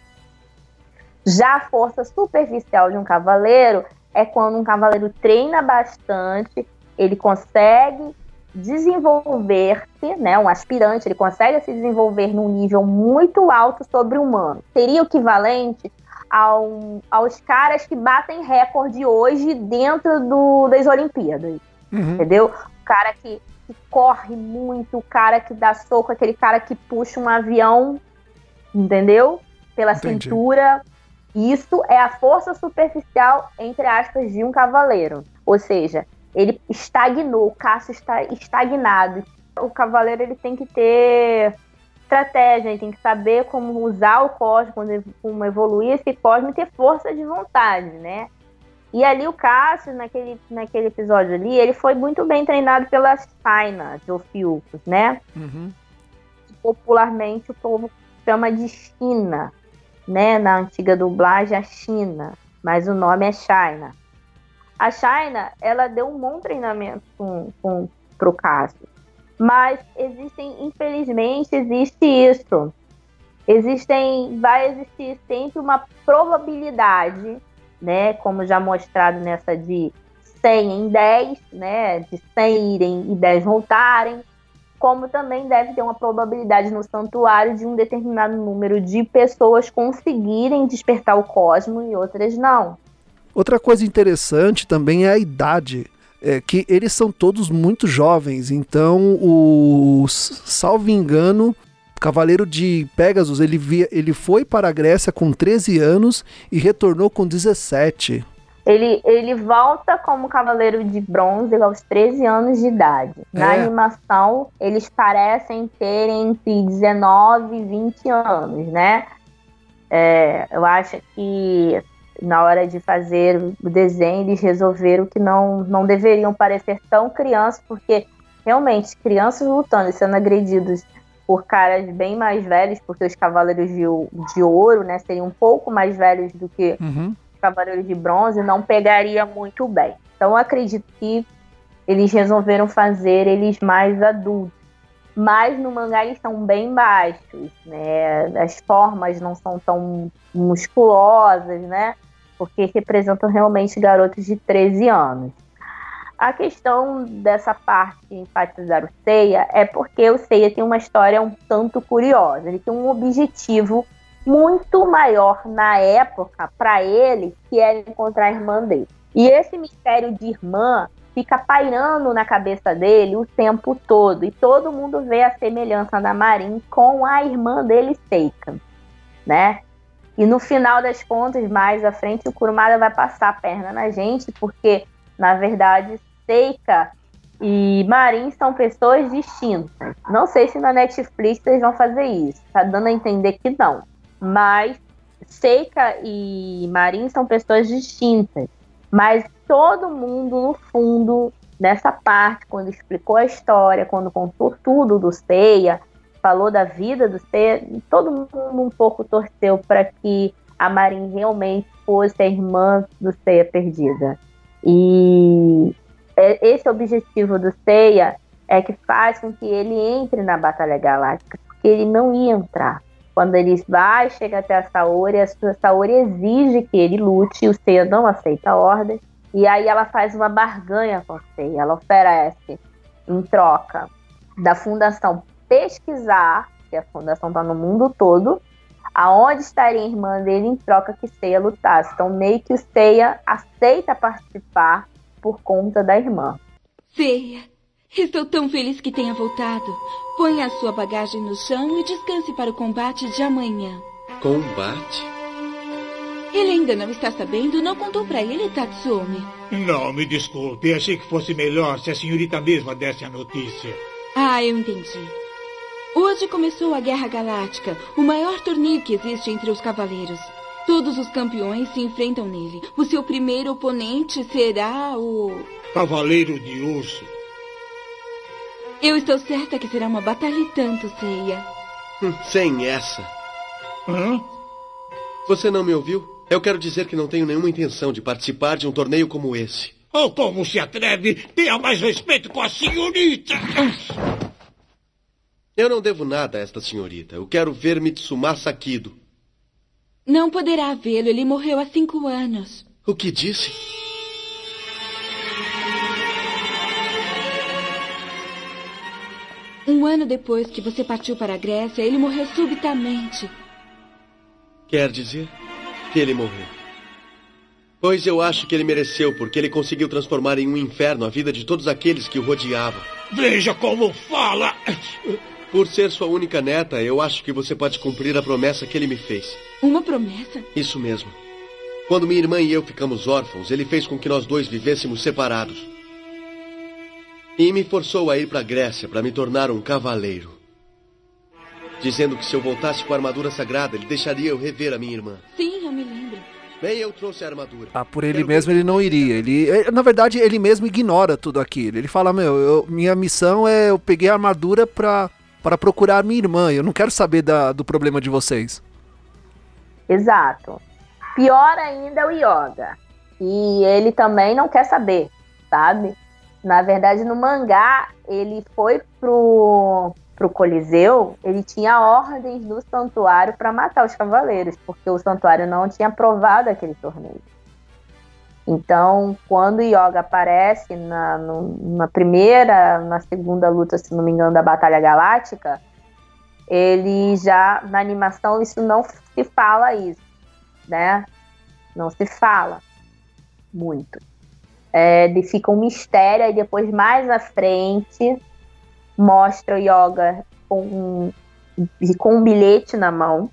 [SPEAKER 4] Já a força superficial de um cavaleiro é quando um cavaleiro treina bastante, ele consegue desenvolver-se, né, um aspirante, ele consegue se desenvolver num nível muito alto sobre o humano. Seria o equivalente ao, aos caras que batem recorde hoje dentro do, das Olimpíadas,
[SPEAKER 3] Uhum.
[SPEAKER 4] entendeu? O cara que, que corre muito, o cara que dá soco, aquele cara que puxa um avião, entendeu? Pela
[SPEAKER 3] Entendi.
[SPEAKER 4] cintura. Isso é a força superficial, entre aspas, de um cavaleiro. Ou seja, ele estagnou, o Cássio está estagnado. O cavaleiro ele tem que ter estratégia, ele tem que saber como usar o cosmo, como evoluir esse cosmo e ter força de vontade, né? E ali o Cássio, naquele, naquele episódio ali, ele foi muito bem treinado pela China de Ofiucos, né?
[SPEAKER 3] Uhum.
[SPEAKER 4] Popularmente o povo chama de China, né? Na antiga dublagem, a China, mas o nome é China. A China, ela deu um bom treinamento com, com, pro Cássio. Mas existem, infelizmente, existe isso. Existem, vai existir sempre uma probabilidade, né? Como já mostrado nessa de 100 em 10, né? De 100 irem e 10 voltarem. Como também deve ter uma probabilidade no santuário de um determinado número de pessoas conseguirem despertar o cosmo e outras não.
[SPEAKER 3] Outra coisa interessante também é a idade. É que eles são todos muito jovens, então o salvo engano, Cavaleiro de Pegasus, ele, via, ele foi para a Grécia com 13 anos e retornou com 17.
[SPEAKER 4] Ele, ele volta como Cavaleiro de Bronze aos 13 anos de idade. Na
[SPEAKER 3] É.
[SPEAKER 4] animação, eles parecem ter entre 19 e 20 anos, né? É, eu acho que na hora de fazer o desenho, eles resolveram que não, não deveriam parecer tão crianças, porque realmente, crianças lutando e sendo agredidos por caras bem mais velhos, porque os Cavaleiros de, de Ouro, né, seriam um pouco mais velhos do que
[SPEAKER 3] Uhum.
[SPEAKER 4] Cavaleiro de Bronze não pegaria muito bem. Então eu acredito que eles resolveram fazer eles mais adultos. mas no mangá eles são bem baixos, né? As formas não são tão musculosas, né? Porque representam realmente garotos de 13 anos. A questão dessa parte de enfatizar o Seiya é porque o Seiya tem uma história um tanto curiosa. Ele tem um objetivo muito maior na época para ele, que era encontrar a irmã dele. E esse mistério de irmã fica pairando na cabeça dele o tempo todo. E todo mundo vê a semelhança da Marin com a irmã dele, Seika, né? E no final das contas, mais à frente, o Kurumada vai passar a perna na gente, porque, na verdade, Seika e Marin são pessoas distintas. Não sei se na Netflix eles vão fazer isso. Tá dando a entender que não. Mas Seika e Marin são pessoas distintas. Mas todo mundo, no fundo, nessa parte, quando explicou a história, quando contou tudo do Seiya, falou da vida do Seiya, todo mundo um pouco torceu para que a Marin realmente fosse a irmã do Seiya perdida. E é, esse objetivo do Seiya é que faz com que ele entre na Batalha Galáctica, porque ele não ia entrar. Quando ele vai, chega até a Saori, a Saori exige que ele lute, o Seiya não aceita a ordem. E aí ela faz uma barganha com o Seiya. Ela oferece, em troca da fundação pesquisar, que a fundação está no mundo todo, aonde estaria a irmã dele em troca que Seiya lutasse. Então meio que o Seiya aceita participar por conta da irmã.
[SPEAKER 8] Seiya, estou tão feliz que tenha voltado. Ponha a sua bagagem no chão e descanse para o combate de amanhã.
[SPEAKER 6] Combate?
[SPEAKER 8] Ele ainda não está sabendo? Não contou para ele, Tatsumi?
[SPEAKER 9] Não, me desculpe. Achei que fosse melhor se a senhorita mesma desse a notícia.
[SPEAKER 8] Ah, eu entendi. Hoje começou a Guerra Galáctica, o maior torneio que existe entre os cavaleiros. Todos os campeões se enfrentam nele. O seu primeiro oponente será o.
[SPEAKER 9] Cavaleiro de Urso.
[SPEAKER 8] Eu estou certa que será uma batalha e tanto, Seiya.
[SPEAKER 6] Hum, sem essa.
[SPEAKER 9] Hã?
[SPEAKER 6] Você não me ouviu? Eu quero dizer que não tenho nenhuma intenção de participar de um torneio como esse.
[SPEAKER 9] Oh, como se atreve? Tenha mais respeito com a senhorita!
[SPEAKER 6] Eu não devo nada a esta senhorita. Eu quero ver Mitsuma Sakido.
[SPEAKER 8] Não poderá vê-lo. Ele morreu há cinco anos.
[SPEAKER 6] O que disse?
[SPEAKER 8] Um ano depois que você partiu para a Grécia, ele morreu subitamente.
[SPEAKER 6] Quer dizer que ele morreu? Pois eu acho que ele mereceu, porque ele conseguiu transformar em um inferno a vida de todos aqueles que o rodeavam.
[SPEAKER 9] Veja como fala!
[SPEAKER 6] Por ser sua única neta, eu acho que você pode cumprir a promessa que ele me fez.
[SPEAKER 8] Uma promessa?
[SPEAKER 6] Isso mesmo. Quando minha irmã e eu ficamos órfãos, ele fez com que nós dois vivêssemos separados. E me forçou a ir para a Grécia para me tornar um cavaleiro. Dizendo que se eu voltasse com a armadura sagrada, ele deixaria eu rever a minha irmã.
[SPEAKER 8] Sim, eu me lembro.
[SPEAKER 6] Bem, eu trouxe a armadura.
[SPEAKER 3] Ah, por ele mesmo ele não iria. Ele, eh, na verdade, ele mesmo ignora tudo aquilo. Ele fala: Meu, eu- minha missão é. Eu peguei a armadura pra, pra procurar minha irmã. Eu não quero saber da- do problema de vocês.
[SPEAKER 4] Exato. Pior ainda é o Yoga. E ele também não quer saber, sabe? Na verdade, no mangá, ele foi pro, pro Coliseu, ele tinha ordens do santuário para matar os cavaleiros, porque o santuário não tinha aprovado aquele torneio. Então, quando o Yoga aparece na, na primeira, na segunda luta, se não me engano, da Batalha Galáctica, ele já, na animação, isso não se fala isso, né? Não se fala muito. É, fica um mistério, e depois, mais à frente, mostra o Yoga com com um bilhete na mão,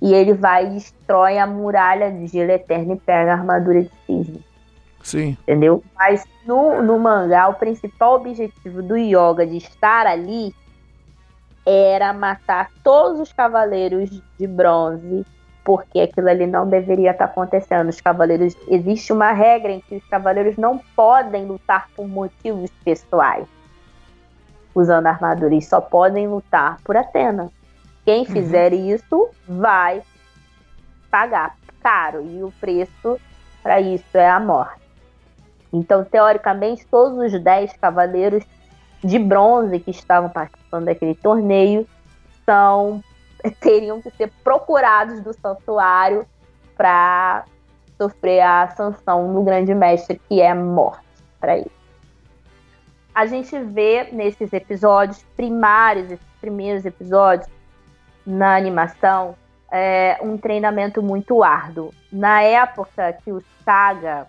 [SPEAKER 4] e ele vai e destrói a muralha de gelo eterno e pega a armadura de cisne
[SPEAKER 3] Sim.
[SPEAKER 4] entendeu? Mas no, no mangá, o principal objetivo do Yoga de estar ali era matar todos os cavaleiros de bronze, porque aquilo ali não deveria estar acontecendo. Os cavaleiros existe uma regra em que os cavaleiros não podem lutar por motivos pessoais, usando armadura, eles só podem lutar por Atena. Quem fizer isso vai pagar caro e o preço para isso é a morte. Então, teoricamente, todos os 10 cavaleiros de bronze que estavam participando daquele torneio são teriam que ser procurados do santuário para sofrer a sanção no grande mestre, que é morte para ele. A gente vê nesses episódios primários, esses primeiros episódios na animação, é, um treinamento muito árduo. Na época que o Saga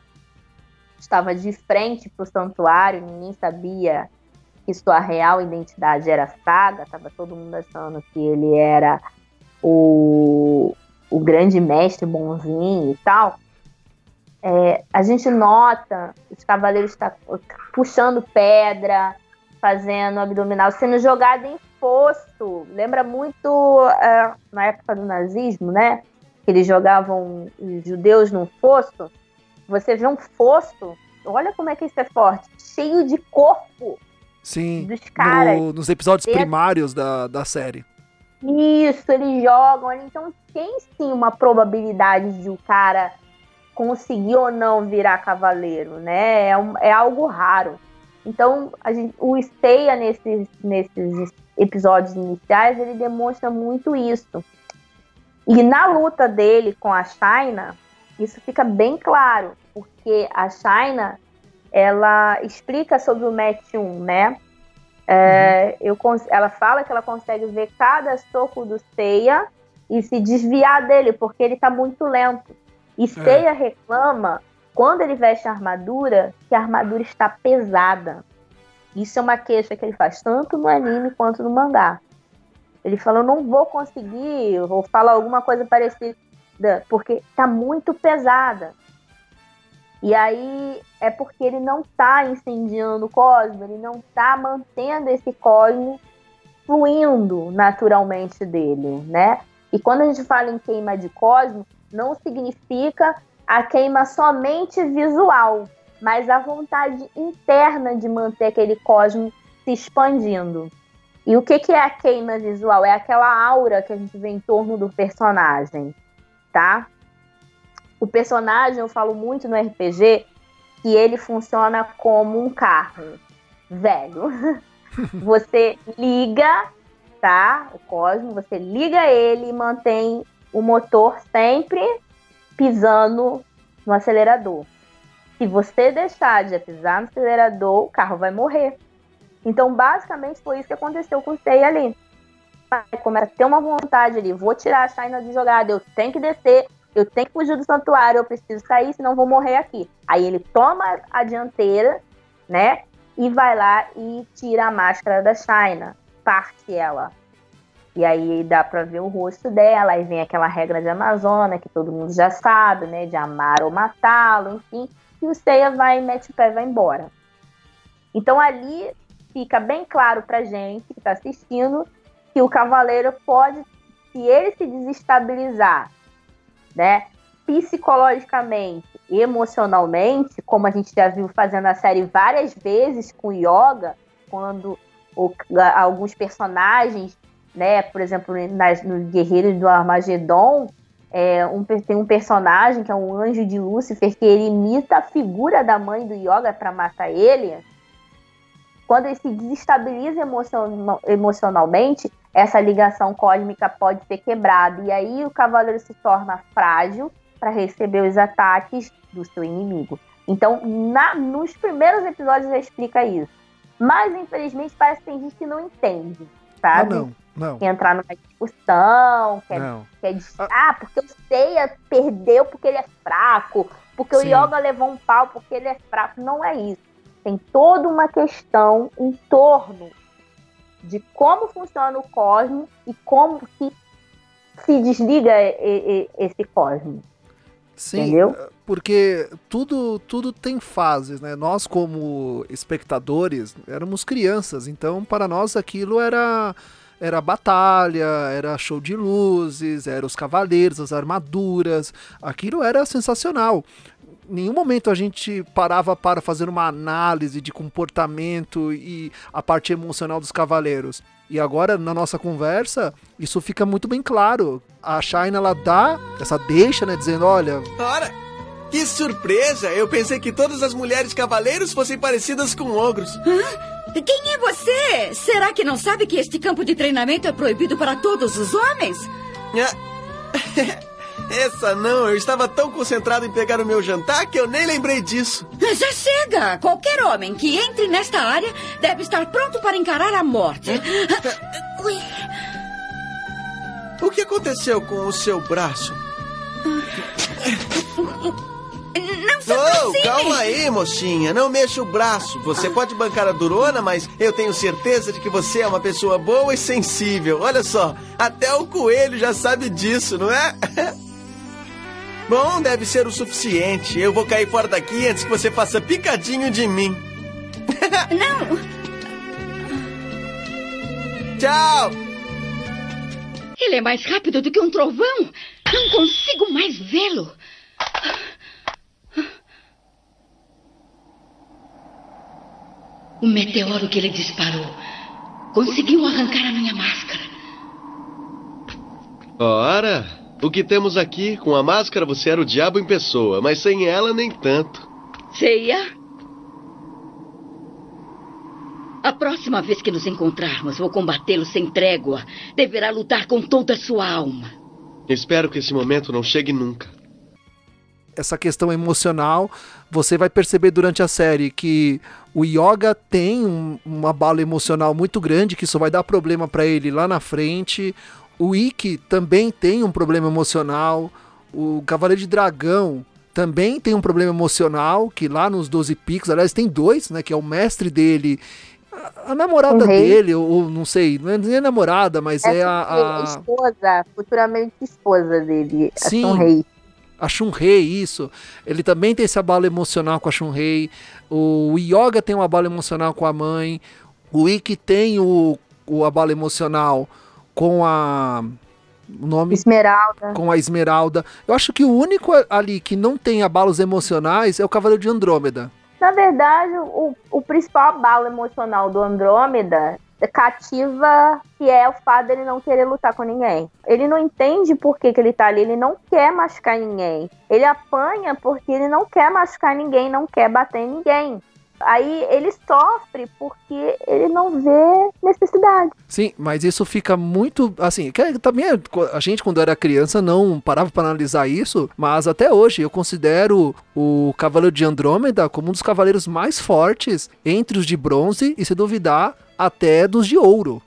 [SPEAKER 4] estava de frente para o santuário, ninguém sabia que sua real identidade era Saga, estava todo mundo achando que ele era o, o grande mestre bonzinho e tal. É, a gente nota os cavaleiros tá puxando pedra, fazendo abdominal, sendo jogado em fosso. Lembra muito é, na época do nazismo, né? Que eles jogavam os judeus num fosso. Você vê um fosso, olha como é que isso é forte, cheio de corpo
[SPEAKER 3] Sim, dos caras. No, nos episódios dentro. primários da, da série.
[SPEAKER 4] Isso, eles jogam. Então tem sim uma probabilidade de o cara conseguir ou não virar cavaleiro, né? É, um, é algo raro. Então, gente, o Steia, nesses, nesses episódios iniciais, ele demonstra muito isso. E na luta dele com a China, isso fica bem claro, porque a China ela explica sobre o match 1, né? É, uhum. eu, ela fala que ela consegue ver cada soco do Seiya e se desviar dele, porque ele tá muito lento. E é. Seiya é. reclama, quando ele veste a armadura, que a armadura está pesada. Isso é uma queixa que ele faz tanto no anime quanto no mangá. Ele fala, eu não vou conseguir, vou falar alguma coisa parecida, porque tá muito pesada. E aí é porque ele não está incendiando o cosmo, ele não está mantendo esse cosmo fluindo naturalmente dele, né? E quando a gente fala em queima de cosmo, não significa a queima somente visual, mas a vontade interna de manter aquele cosmo se expandindo. E o que, que é a queima visual? É aquela aura que a gente vê em torno do personagem, tá? o personagem, eu falo muito no RPG, que ele funciona como um carro velho. você liga, tá? O Cosmo, você liga ele e mantém o motor sempre pisando no acelerador. Se você deixar de pisar no acelerador, o carro vai morrer. Então, basicamente, foi isso que aconteceu com o Sei ali. Começa a ter uma vontade ali, vou tirar a China de jogada, eu tenho que descer, eu tenho que fugir do santuário, eu preciso sair, senão vou morrer aqui. Aí ele toma a dianteira, né? E vai lá e tira a máscara da China, parte ela. E aí dá pra ver o rosto dela, aí vem aquela regra de Amazônia, que todo mundo já sabe, né? De amar ou matá-lo, enfim. E o Seiya vai, mete o pé e vai embora. Então ali fica bem claro pra gente que tá assistindo que o cavaleiro pode, se ele se desestabilizar né? Psicologicamente, emocionalmente, como a gente já viu fazendo a série várias vezes com Yoga, quando o, alguns personagens, né, por exemplo, nas, nos Guerreiros do Armagedon, é, um, tem um personagem que é um anjo de Lúcifer que ele imita a figura da mãe do Yoga para matar ele. Quando ele se desestabiliza emocionalmente, essa ligação cósmica pode ser quebrada. E aí o cavaleiro se torna frágil para receber os ataques do seu inimigo. Então, na, nos primeiros episódios já explica isso. Mas, infelizmente, parece que tem gente que não entende, sabe?
[SPEAKER 3] Ah, não, não.
[SPEAKER 4] Quer entrar numa discussão, quer, não. quer ah. ah, porque o Seiya perdeu porque ele é fraco, porque Sim. o Yoga levou um pau porque ele é fraco. Não é isso. Tem toda uma questão em torno de como funciona o cosmos e como que se desliga esse cosmos.
[SPEAKER 3] Sim, Entendeu? porque tudo, tudo tem fases, né? Nós, como espectadores, éramos crianças, então para nós aquilo era era batalha, era show de luzes, eram os cavaleiros, as armaduras, aquilo era sensacional nenhum momento a gente parava para fazer uma análise de comportamento e a parte emocional dos cavaleiros. E agora, na nossa conversa, isso fica muito bem claro. A Shine, ela dá essa deixa, né? Dizendo, olha...
[SPEAKER 6] Ora, que surpresa! Eu pensei que todas as mulheres cavaleiros fossem parecidas com ogros. Hã?
[SPEAKER 10] Quem é você? Será que não sabe que este campo de treinamento é proibido para todos os homens?
[SPEAKER 6] Essa não, eu estava tão concentrado em pegar o meu jantar que eu nem lembrei disso.
[SPEAKER 10] Já chega! Qualquer homem que entre nesta área deve estar pronto para encarar a morte.
[SPEAKER 6] Ui. O que aconteceu com o seu braço?
[SPEAKER 10] Não se
[SPEAKER 6] oh, calma aí, mocinha. Não mexa o braço. Você pode bancar a durona, mas eu tenho certeza de que você é uma pessoa boa e sensível. Olha só, até o coelho já sabe disso, não é? Bom, deve ser o suficiente. Eu vou cair fora daqui antes que você faça picadinho de mim.
[SPEAKER 10] Não!
[SPEAKER 6] Tchau!
[SPEAKER 10] Ele é mais rápido do que um trovão. Não consigo mais vê-lo. O meteoro que ele disparou conseguiu arrancar a minha máscara.
[SPEAKER 6] Ora, o que temos aqui? Com a máscara você era o diabo em pessoa, mas sem ela nem tanto.
[SPEAKER 10] Ceia? A próxima vez que nos encontrarmos, vou combatê-lo sem trégua. Deverá lutar com toda a sua alma.
[SPEAKER 6] Espero que esse momento não chegue nunca.
[SPEAKER 3] Essa questão emocional, você vai perceber durante a série que o Yoga tem um, uma bala emocional muito grande, que isso vai dar problema para ele lá na frente. O Ikki também tem um problema emocional. O Cavaleiro de Dragão também tem um problema emocional, que lá nos 12 picos, aliás, tem dois, né? Que é o mestre dele a namorada um dele, ou não sei, não é nem a namorada, mas é, é a,
[SPEAKER 4] a... esposa, futuramente esposa dele,
[SPEAKER 3] Sim,
[SPEAKER 4] a Shun-Rei.
[SPEAKER 3] A Shun-Rei, isso. Ele também tem esse abalo emocional com a Shun-Rei. O Yoga tem um abalo emocional com a mãe. O Ikki tem o, o abalo emocional com a o nome
[SPEAKER 4] Esmeralda.
[SPEAKER 3] com a Esmeralda. Eu acho que o único ali que não tem abalos emocionais é o Cavaleiro de Andrômeda.
[SPEAKER 4] Na verdade, o, o principal abalo emocional do Andrômeda cativa que é o fato dele não querer lutar com ninguém. Ele não entende por que, que ele tá ali, ele não quer machucar ninguém. Ele apanha porque ele não quer machucar ninguém, não quer bater em ninguém. Aí ele sofre porque ele não vê necessidade.
[SPEAKER 3] Sim, mas isso fica muito assim. Também a gente, quando era criança, não parava para analisar isso, mas até hoje eu considero o Cavaleiro de Andrômeda como um dos cavaleiros mais fortes entre os de bronze e, se duvidar, até dos de ouro.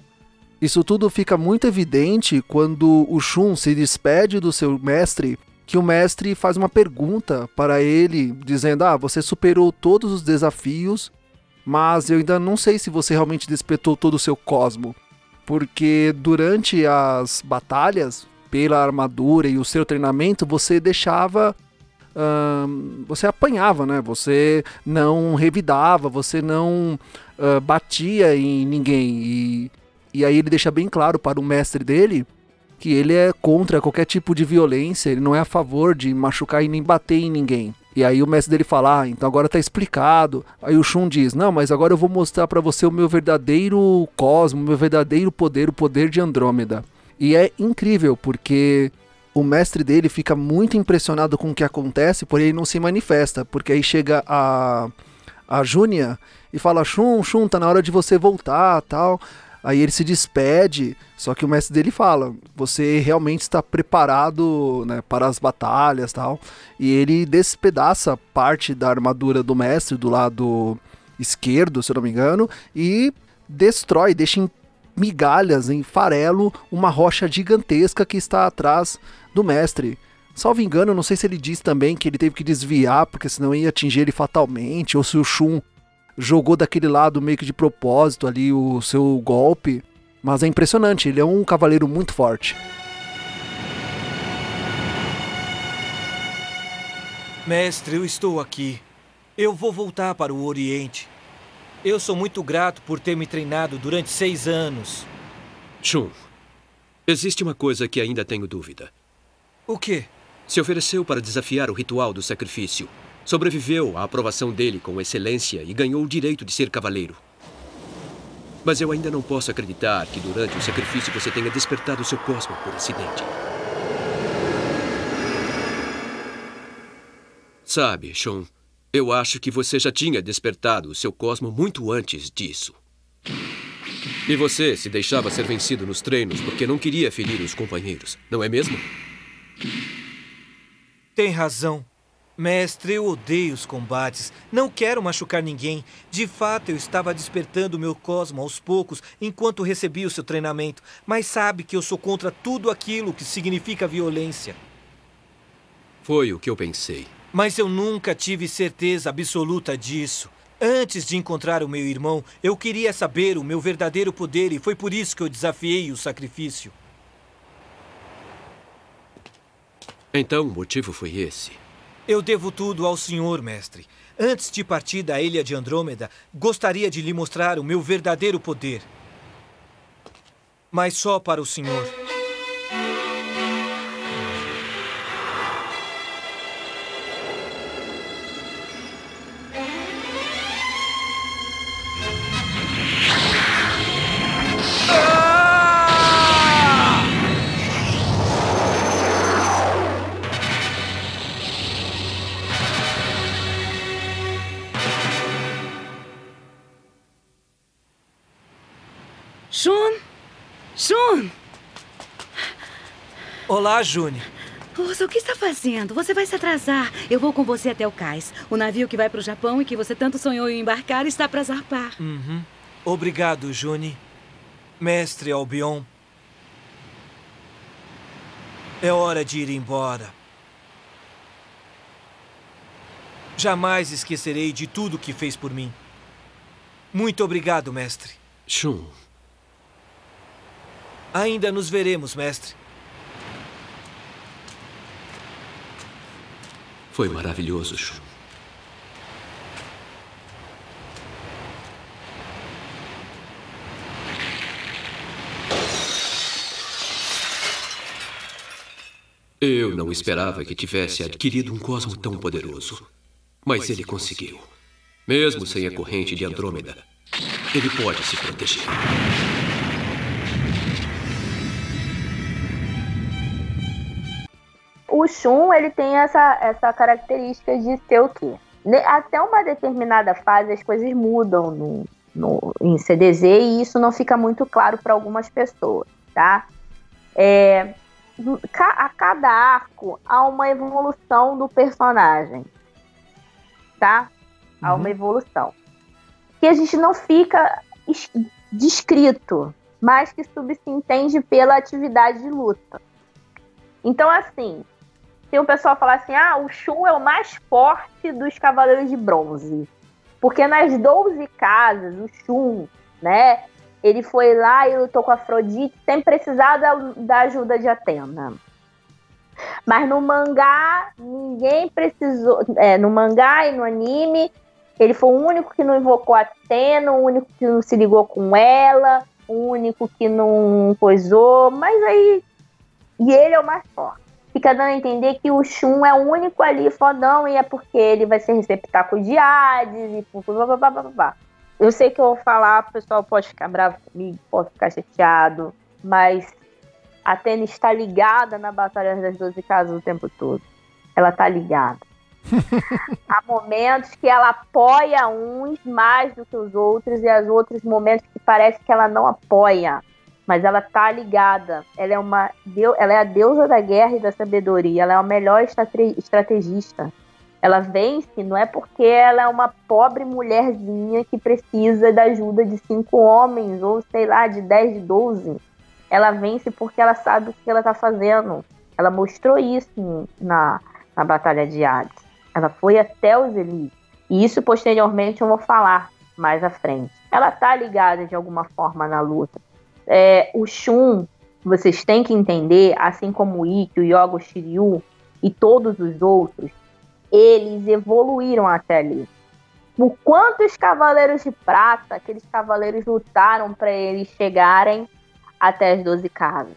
[SPEAKER 3] Isso tudo fica muito evidente quando o Shun se despede do seu mestre que o mestre faz uma pergunta para ele, dizendo: Ah, você superou todos os desafios, mas eu ainda não sei se você realmente despertou todo o seu cosmo. Porque durante as batalhas, pela armadura e o seu treinamento, você deixava. Uh, você apanhava, né? Você não revidava, você não uh, batia em ninguém. E, e aí ele deixa bem claro para o mestre dele que ele é contra qualquer tipo de violência, ele não é a favor de machucar e nem bater em ninguém. E aí o mestre dele fala, ah, então agora tá explicado. Aí o Shun diz, não, mas agora eu vou mostrar para você o meu verdadeiro cosmo, o meu verdadeiro poder, o poder de Andrômeda. E é incrível, porque o mestre dele fica muito impressionado com o que acontece, porém ele não se manifesta, porque aí chega a, a Júnia e fala, Shun, Shun, tá na hora de você voltar, tal. Aí ele se despede, só que o mestre dele fala: você realmente está preparado né, para as batalhas tal. E ele despedaça parte da armadura do mestre do lado esquerdo, se eu não me engano, e destrói, deixa em migalhas, em farelo, uma rocha gigantesca que está atrás do mestre. Salvo engano, não sei se ele diz também que ele teve que desviar, porque senão ia atingir ele fatalmente, ou se o Shun jogou daquele lado meio que de propósito ali o seu golpe. Mas é impressionante, ele é um cavaleiro muito forte.
[SPEAKER 11] Mestre, eu estou aqui. Eu vou voltar para o Oriente. Eu sou muito grato por ter me treinado durante seis anos.
[SPEAKER 12] Shun, existe uma coisa que ainda tenho dúvida.
[SPEAKER 11] O quê?
[SPEAKER 12] Se ofereceu para desafiar o ritual do sacrifício. Sobreviveu à aprovação dele com excelência e ganhou o direito de ser cavaleiro. Mas eu ainda não posso acreditar que durante o sacrifício você tenha despertado seu cosmo por acidente. Sabe, Sean, eu acho que você já tinha despertado o seu cosmo muito antes disso. E você se deixava ser vencido nos treinos porque não queria ferir os companheiros, não é mesmo?
[SPEAKER 11] Tem razão. Mestre, eu odeio os combates. Não quero machucar ninguém. De fato, eu estava despertando o meu cosmo aos poucos enquanto recebia o seu treinamento. Mas sabe que eu sou contra tudo aquilo que significa violência.
[SPEAKER 12] Foi o que eu pensei.
[SPEAKER 11] Mas eu nunca tive certeza absoluta disso. Antes de encontrar o meu irmão, eu queria saber o meu verdadeiro poder e foi por isso que eu desafiei o sacrifício.
[SPEAKER 12] Então o motivo foi esse.
[SPEAKER 11] Eu devo tudo ao senhor, mestre. Antes de partir da ilha de Andrômeda, gostaria de lhe mostrar o meu verdadeiro poder. Mas só para o senhor. Olá, June.
[SPEAKER 13] Ursa, o que está fazendo? Você vai se atrasar. Eu vou com você até o cais. O navio que vai para o Japão e que você tanto sonhou em embarcar está para zarpar.
[SPEAKER 11] Uhum. Obrigado, June. Mestre Albion. É hora de ir embora. Jamais esquecerei de tudo que fez por mim. Muito obrigado, mestre.
[SPEAKER 12] Shun.
[SPEAKER 11] Ainda nos veremos, mestre.
[SPEAKER 12] Foi maravilhoso, Shun. Eu não esperava que tivesse adquirido um cosmo tão poderoso. Mas ele conseguiu. Mesmo sem a corrente de Andrômeda, ele pode se proteger.
[SPEAKER 4] O Shun, ele tem essa, essa característica de ser o quê? Até uma determinada fase as coisas mudam no, no, em CDZ e isso não fica muito claro para algumas pessoas, tá? É, a cada arco há uma evolução do personagem, tá? Há uma evolução. Que a gente não fica es- descrito, mas que subentende pela atividade de luta. Então, assim, se o pessoal falar assim, ah, o Shun é o mais forte dos Cavaleiros de Bronze. Porque nas 12 casas, o Shun, né, ele foi lá e lutou com a Afrodite sem precisar da, da ajuda de Atena. Mas no mangá, ninguém precisou. É, no mangá e no anime, ele foi o único que não invocou Atena, o único que não se ligou com ela, o único que não coisou. Mas aí. E ele é o mais forte. Fica dando a entender que o Shun é o único ali fodão e é porque ele vai ser receptáculo de Hades e blá, blá, blá, blá, blá. Eu sei que eu vou falar, o pessoal pode ficar bravo comigo, pode ficar chateado, mas a Atena está ligada na Batalha das Doze Casas o tempo todo. Ela tá ligada. Há momentos que ela apoia uns mais do que os outros, e há outros momentos que parece que ela não apoia. Mas ela tá ligada. Ela é uma ela é a deusa da guerra e da sabedoria. Ela é a melhor estrate- estrategista. Ela vence não é porque ela é uma pobre mulherzinha que precisa da ajuda de cinco homens, ou sei lá, de 10, de 12. Ela vence porque ela sabe o que ela tá fazendo. Ela mostrou isso na, na Batalha de Hades. Ela foi até os Elites. E isso posteriormente eu vou falar mais à frente. Ela tá ligada de alguma forma na luta. É, o Shun, vocês têm que entender, assim como o Ikki, o Yoga, o Shiryu e todos os outros, eles evoluíram até ali. Por quantos cavaleiros de prata aqueles cavaleiros lutaram para eles chegarem até as 12 casas?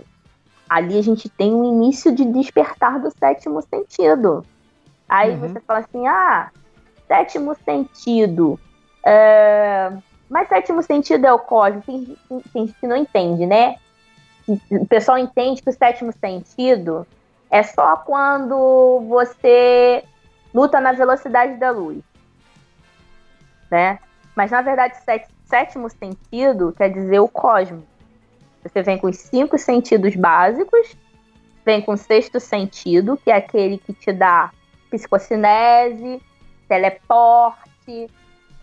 [SPEAKER 4] Ali a gente tem um início de despertar do sétimo sentido. Aí
[SPEAKER 14] Uhum.
[SPEAKER 4] você fala assim: ah, sétimo sentido. é, Mas sétimo sentido é o código. Tem, gente que não entende, né? O pessoal entende que o sétimo sentido é só quando você luta na velocidade da luz. Né? Mas na verdade, sé- sétimo sentido quer dizer o cosmos. Você vem com os cinco sentidos básicos, vem com o sexto sentido, que é aquele que te dá psicocinese, teleporte,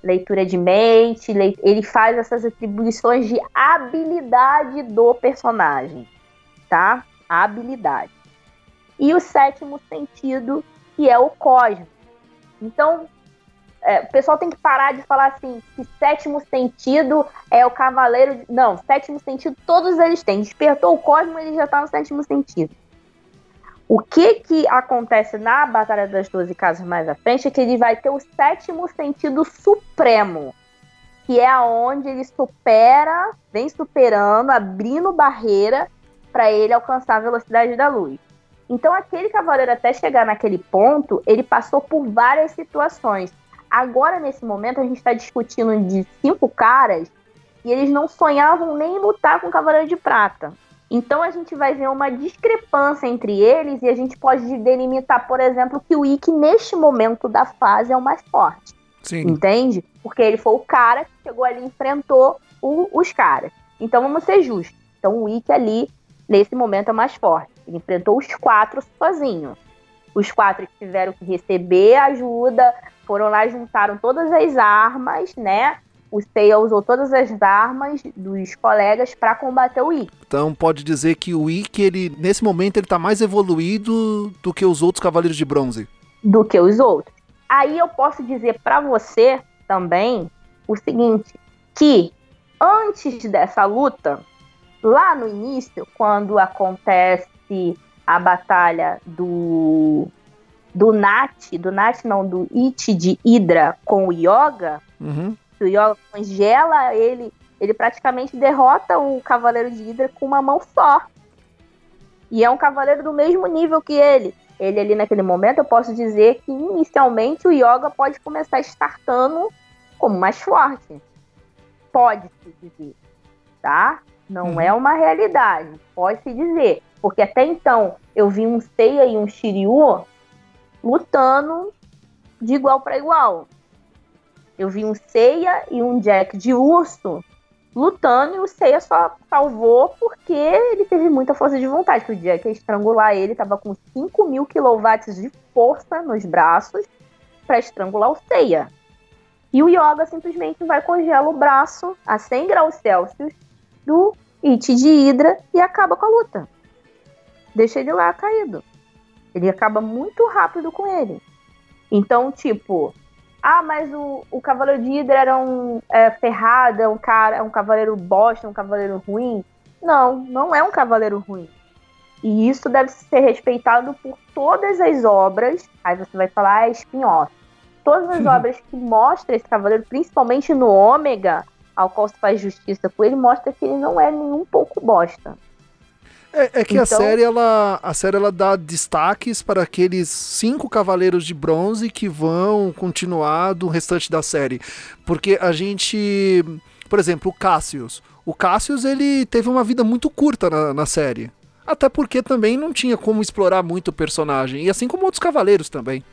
[SPEAKER 4] leitura de mente, ele faz essas atribuições de habilidade do personagem, tá? habilidade. E o sétimo sentido, que é o cosmos. Então, é, o pessoal tem que parar de falar assim, que sétimo sentido é o cavaleiro. Não, sétimo sentido todos eles têm. Despertou o cosmos, ele já está no sétimo sentido. O que que acontece na Batalha das Doze Casas mais à frente é que ele vai ter o sétimo sentido supremo, que é aonde ele supera, vem superando, abrindo barreira para ele alcançar a velocidade da luz. Então aquele cavaleiro até chegar naquele ponto, ele passou por várias situações. Agora nesse momento a gente está discutindo de cinco caras e eles não sonhavam nem lutar com o cavaleiro de prata. Então a gente vai ver uma discrepância entre eles e a gente pode delimitar, por exemplo, que o Ikki neste momento da fase é o mais forte. Sim. Entende? Porque ele foi o cara que chegou ali e enfrentou o, os caras. Então vamos ser justos. Então o Ikki ali, nesse momento, é mais forte. Ele enfrentou os quatro sozinho. Os quatro tiveram que receber ajuda, foram lá, juntaram todas as armas, né? O Seiya usou todas as armas dos colegas para combater o Ikki.
[SPEAKER 3] Então pode dizer que o Ikki, ele, nesse momento, ele tá mais evoluído do que os outros Cavaleiros de Bronze.
[SPEAKER 4] Do que os outros. Aí eu posso dizer para você também o seguinte, que antes dessa luta, lá no início, quando acontece a batalha do do Nat, do Nat não, do It de Hydra com o Yoga, uhum que o Yoga congela ele, ele praticamente derrota o Cavaleiro de Hydra com uma mão só. E é um cavaleiro do mesmo nível que ele. Ele ali naquele momento, eu posso dizer que inicialmente o Yoga pode começar startando como mais forte. Pode-se dizer, tá? Não uhum. é uma realidade, pode-se dizer. Porque até então eu vi um Seiya e um Shiryu lutando de igual para igual. Eu vi um Seiya e um Jack de urso lutando e o Seiya só salvou porque ele teve muita força de vontade. Que o Jack ia estrangular ele, tava com 5 mil quilowatts de força nos braços para estrangular o Seiya. E o Yoga simplesmente vai congelar o braço a 100 graus Celsius do It de Hydra e acaba com a luta. Deixa ele lá caído. Ele acaba muito rápido com ele. Então, tipo, ah, mas o, o Cavaleiro de Hydra era um é, ferrado, é um cara, é um cavaleiro bosta, um cavaleiro ruim. Não, não é um cavaleiro ruim. E isso deve ser respeitado por todas as obras. Aí você vai falar, ah, é spin-off. Todas as obras que mostram esse cavaleiro, principalmente no Ômega, ao qual se faz justiça com ele, mostra que ele não é nem um pouco bosta.
[SPEAKER 3] É, é que então... a série ela a série ela dá destaques para aqueles cinco cavaleiros de bronze que vão continuar do restante da série, porque a gente, por exemplo, o Cassius, o Cassius ele teve uma vida muito curta na, na série, até porque também não tinha como explorar muito o personagem. E assim como outros cavaleiros também.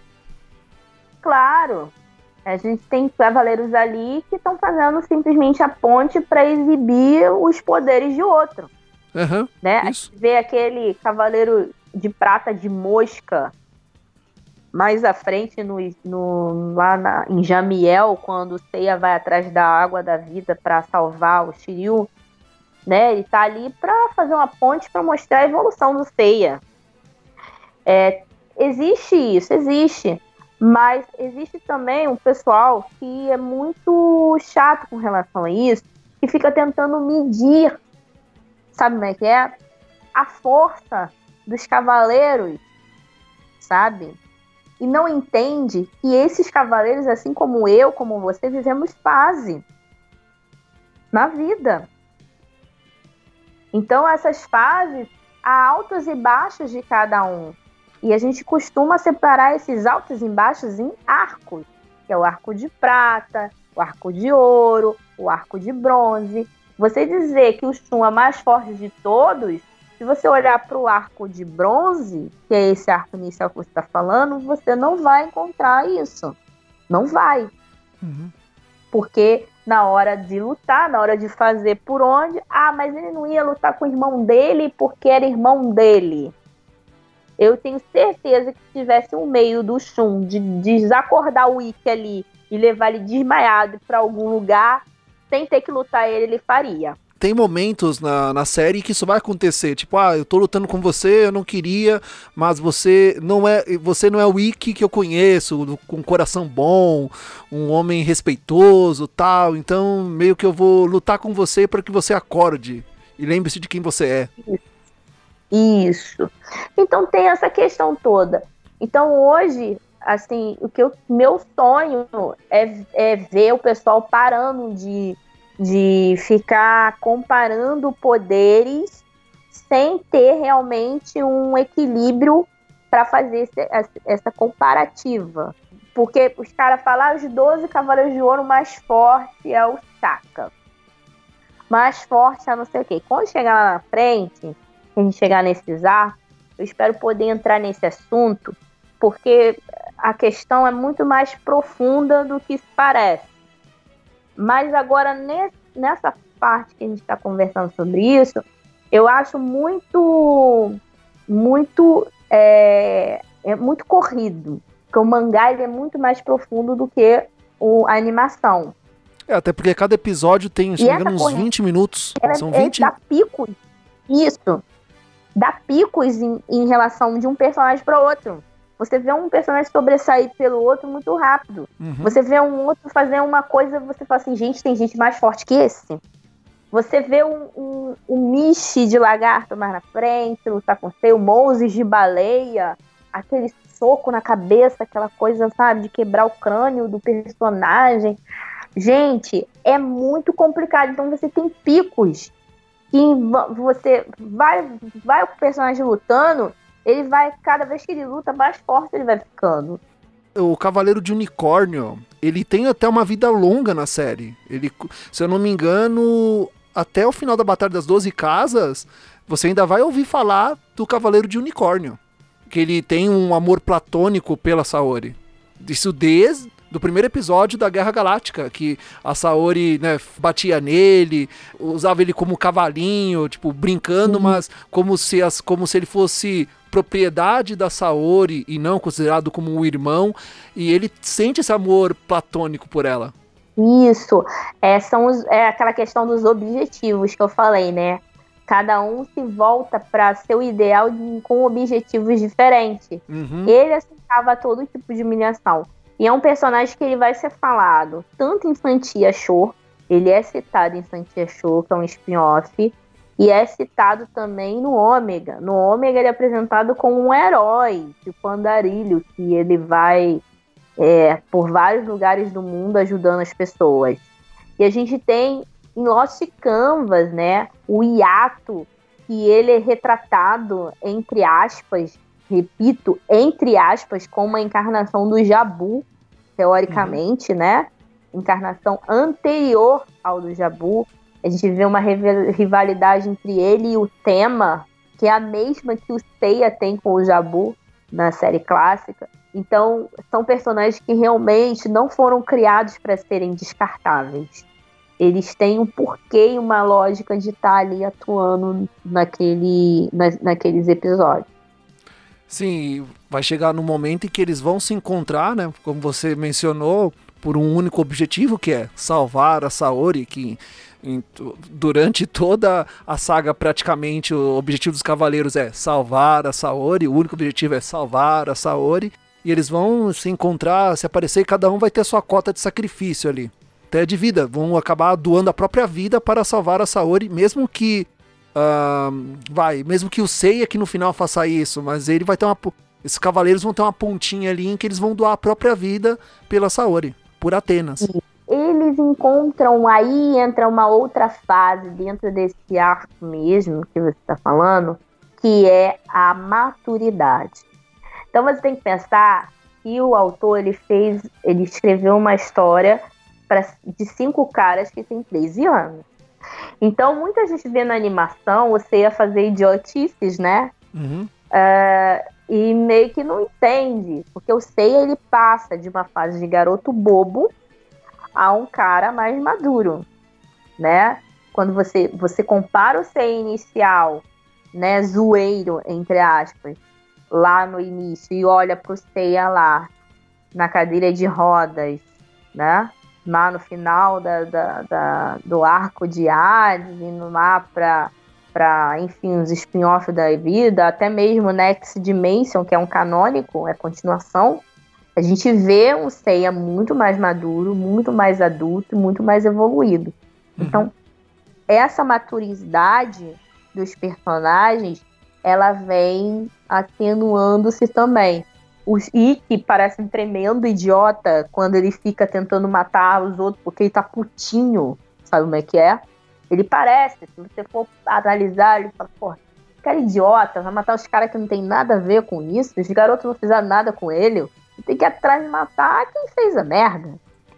[SPEAKER 4] Claro, a gente tem cavaleiros ali que estão fazendo simplesmente a ponte para exibir os poderes de outro.
[SPEAKER 3] Uhum,
[SPEAKER 4] né? Isso. A gente vê aquele cavaleiro de prata de mosca mais à frente no, no, lá na, em Jamiel, quando o Seiya vai atrás da água da vida para salvar o Shiryu, né? Ele tá ali para fazer uma ponte para mostrar a evolução do Seiya. É, existe isso, existe. Mas existe também um pessoal que é muito chato com relação a isso, que fica tentando medir sabe como é que é? A força dos cavaleiros, sabe? E não entende que esses cavaleiros, assim como eu, como você, vivemos fase na vida. Então, essas fases, há altos e baixos de cada um. E a gente costuma separar esses altos e baixos em arcos, que é o arco de prata, o arco de ouro, o arco de bronze. Você dizer que o Shun é mais forte de todos, se você olhar para o arco de bronze, que é esse arco inicial que você está falando, você não vai encontrar isso. Não vai. Uhum. Porque na hora de lutar, na hora de fazer por onde. Ah, mas ele não ia lutar com o irmão dele porque era irmão dele. Eu tenho certeza que se tivesse um meio do Shun de desacordar o Ikki ali e levar ele desmaiado para algum lugar, sem ter que lutar ele, ele faria
[SPEAKER 3] tem momentos na, na série que isso vai acontecer. Tipo, ah, eu tô lutando com você, eu não queria, mas você não é você não é o Ikki que eu conheço, com um coração bom, um homem respeitoso, tal. Então, meio que eu vou lutar com você para que você acorde e lembre-se de quem você é.
[SPEAKER 4] Isso. Então tem essa questão toda. Então hoje, assim, o que eu, meu sonho é, é ver o pessoal parando de de ficar comparando poderes sem ter realmente um equilíbrio para fazer essa comparativa. Porque os caras falam, ah, os 12 cavaleiros de ouro mais forte é o Shaka. Mais forte é não sei o quê. Quando chegar lá na frente, a gente chegar nesses arcos, eu espero poder entrar nesse assunto, porque a questão é muito mais profunda do que parece. Mas agora, nessa parte que a gente está conversando sobre isso, eu acho muito, muito, é, é muito corrido. Porque o mangá é muito mais profundo do que o, a animação.
[SPEAKER 3] É, até porque cada episódio tem, se não me engano, uns 20 minutos.
[SPEAKER 4] Ela,
[SPEAKER 3] São 20.
[SPEAKER 4] Dá picos. Isso. Dá picos em, em relação de um personagem para outro. Você vê um personagem sobressair pelo outro muito rápido. Uhum. Você vê um outro fazer uma coisa, você fala assim, gente, tem gente mais forte que esse. Você vê um, um, um Mishi de lagarto mais na frente, lutar com o Moses de baleia, aquele soco na cabeça, aquela coisa, sabe, de quebrar o crânio do personagem. Gente, é muito complicado. Então você tem picos que você vai, vai o personagem lutando ele vai, cada vez que ele luta, mais forte ele vai ficando.
[SPEAKER 3] O Cavaleiro de Unicórnio, ele tem até uma vida longa na série. Ele, se eu não me engano, até o final da Batalha das Doze Casas, você ainda vai ouvir falar do Cavaleiro de Unicórnio. Que ele tem um amor platônico pela Saori. Isso desde do primeiro episódio da Guerra Galáctica, que a Saori, né, batia nele, usava ele como cavalinho, tipo, brincando, uhum. mas como se, as, como se ele fosse propriedade da Saori e não considerado como um irmão, e ele sente esse amor platônico por ela.
[SPEAKER 4] Isso, é, são os, é aquela questão dos objetivos que eu falei, né? Cada um se volta para seu ideal de, com objetivos diferentes. Uhum. Ele aceitava todo tipo de humilhação. E é um personagem que ele vai ser falado tanto em Santia Show, ele é citado em Santia Show, que é um spin-off, e é citado também no Ômega. No Ômega ele é apresentado como um herói, tipo Andarilho, que ele vai é, por vários lugares do mundo ajudando as pessoas. E a gente tem em Lost Canvas, né, o hiato, que ele é retratado, entre aspas, repito, entre aspas, como uma encarnação do Jabu, teoricamente, uhum. né? Encarnação anterior ao do Jabu. A gente vê uma rivalidade entre ele e o tema, que é a mesma que o Seiya tem com o Jabu na série clássica. Então, são personagens que realmente não foram criados para serem descartáveis. Eles têm um porquê e uma lógica de estar ali atuando naquele, na, naqueles episódios.
[SPEAKER 3] Sim, vai chegar no momento em que eles vão se encontrar, né? Como você mencionou, por um único objetivo, que é salvar a Saori, que em, durante toda a saga, praticamente, o objetivo dos cavaleiros é salvar a Saori, o único objetivo é salvar a Saori, e eles vão se encontrar, se aparecer, e cada um vai ter sua cota de sacrifício ali. Até de vida, vão acabar doando a própria vida para salvar a Saori, mesmo que Uh, vai, mesmo que o Seiya que no final faça isso, mas ele vai ter uma. Esses cavaleiros vão ter uma pontinha ali em que eles vão doar a própria vida pela Saori, por Atenas.
[SPEAKER 4] Eles encontram aí, entra uma outra fase dentro desse arco mesmo que você está falando, que é a maturidade. Então você tem que pensar que o autor ele fez, ele escreveu uma história pra, de cinco caras que têm 13 anos. Então, muita gente vê na animação você ia fazer idiotices, né? Uhum. Uh, e meio que não entende, porque o Seiya ele passa de uma fase de garoto bobo a um cara mais maduro, né? Quando você, você compara o Seiya inicial, né, zoeiro, entre aspas, lá no início, e olha pro Seiya lá, na cadeira de rodas, né? Lá no final da, da, da do arco de Hades, indo lá pra, pra enfim, os spin-off da vida, até mesmo Next Dimension, que é um canônico, é continuação, a gente vê um Seiya muito mais maduro, muito mais adulto, muito mais evoluído. Uhum. Então, essa maturidade dos personagens, ela vem atenuando-se também. O Ikki parece um tremendo idiota quando ele fica tentando matar os outros porque ele tá putinho, sabe como é que é? Ele parece, se você for analisar, ele fala, pô, cara idiota, vai matar os caras que não tem nada a ver com isso, os garotos não fizeram nada com ele, tem que ir atrás de matar quem fez a merda.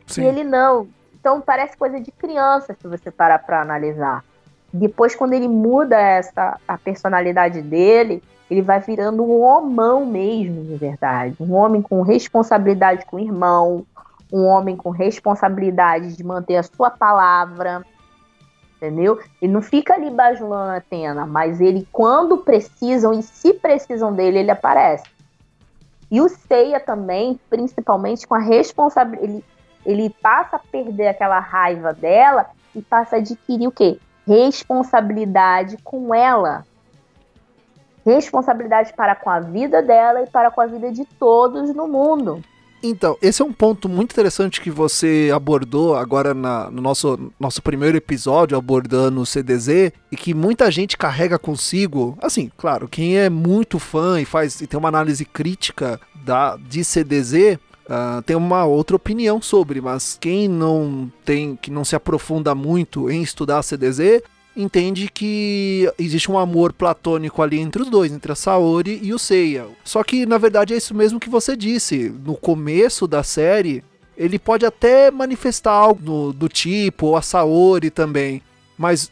[SPEAKER 4] Sim. E ele não. Então parece coisa de criança se você parar pra analisar. Depois, quando ele muda essa a personalidade dele, ele vai virando um homão mesmo, de verdade. Um homem com responsabilidade com o irmão, um homem com responsabilidade de manter a sua palavra, entendeu? Ele não fica ali bajulando a Atena, mas ele, quando precisam e se precisam dele, ele aparece. E o Seiya também, principalmente com a responsabilidade, ele, ele passa a perder aquela raiva dela e passa a adquirir o quê? Responsabilidade com ela. Responsabilidade para com a vida dela e para com a vida de todos no mundo.
[SPEAKER 3] Então, esse é um ponto muito interessante que você abordou agora na, no nosso, nosso primeiro episódio, abordando o CDZ, e que muita gente carrega consigo. Assim, claro, quem é muito fã e faz e tem uma análise crítica da, de CDZ, Uh, tem uma outra opinião sobre, mas quem não tem, que não se aprofunda muito em estudar CDZ, entende que existe um amor platônico ali entre os dois, entre a Saori e o Seiya. Só que na verdade é isso mesmo que você disse. No começo da série, ele pode até manifestar algo do, do tipo, ou a Saori também. Mas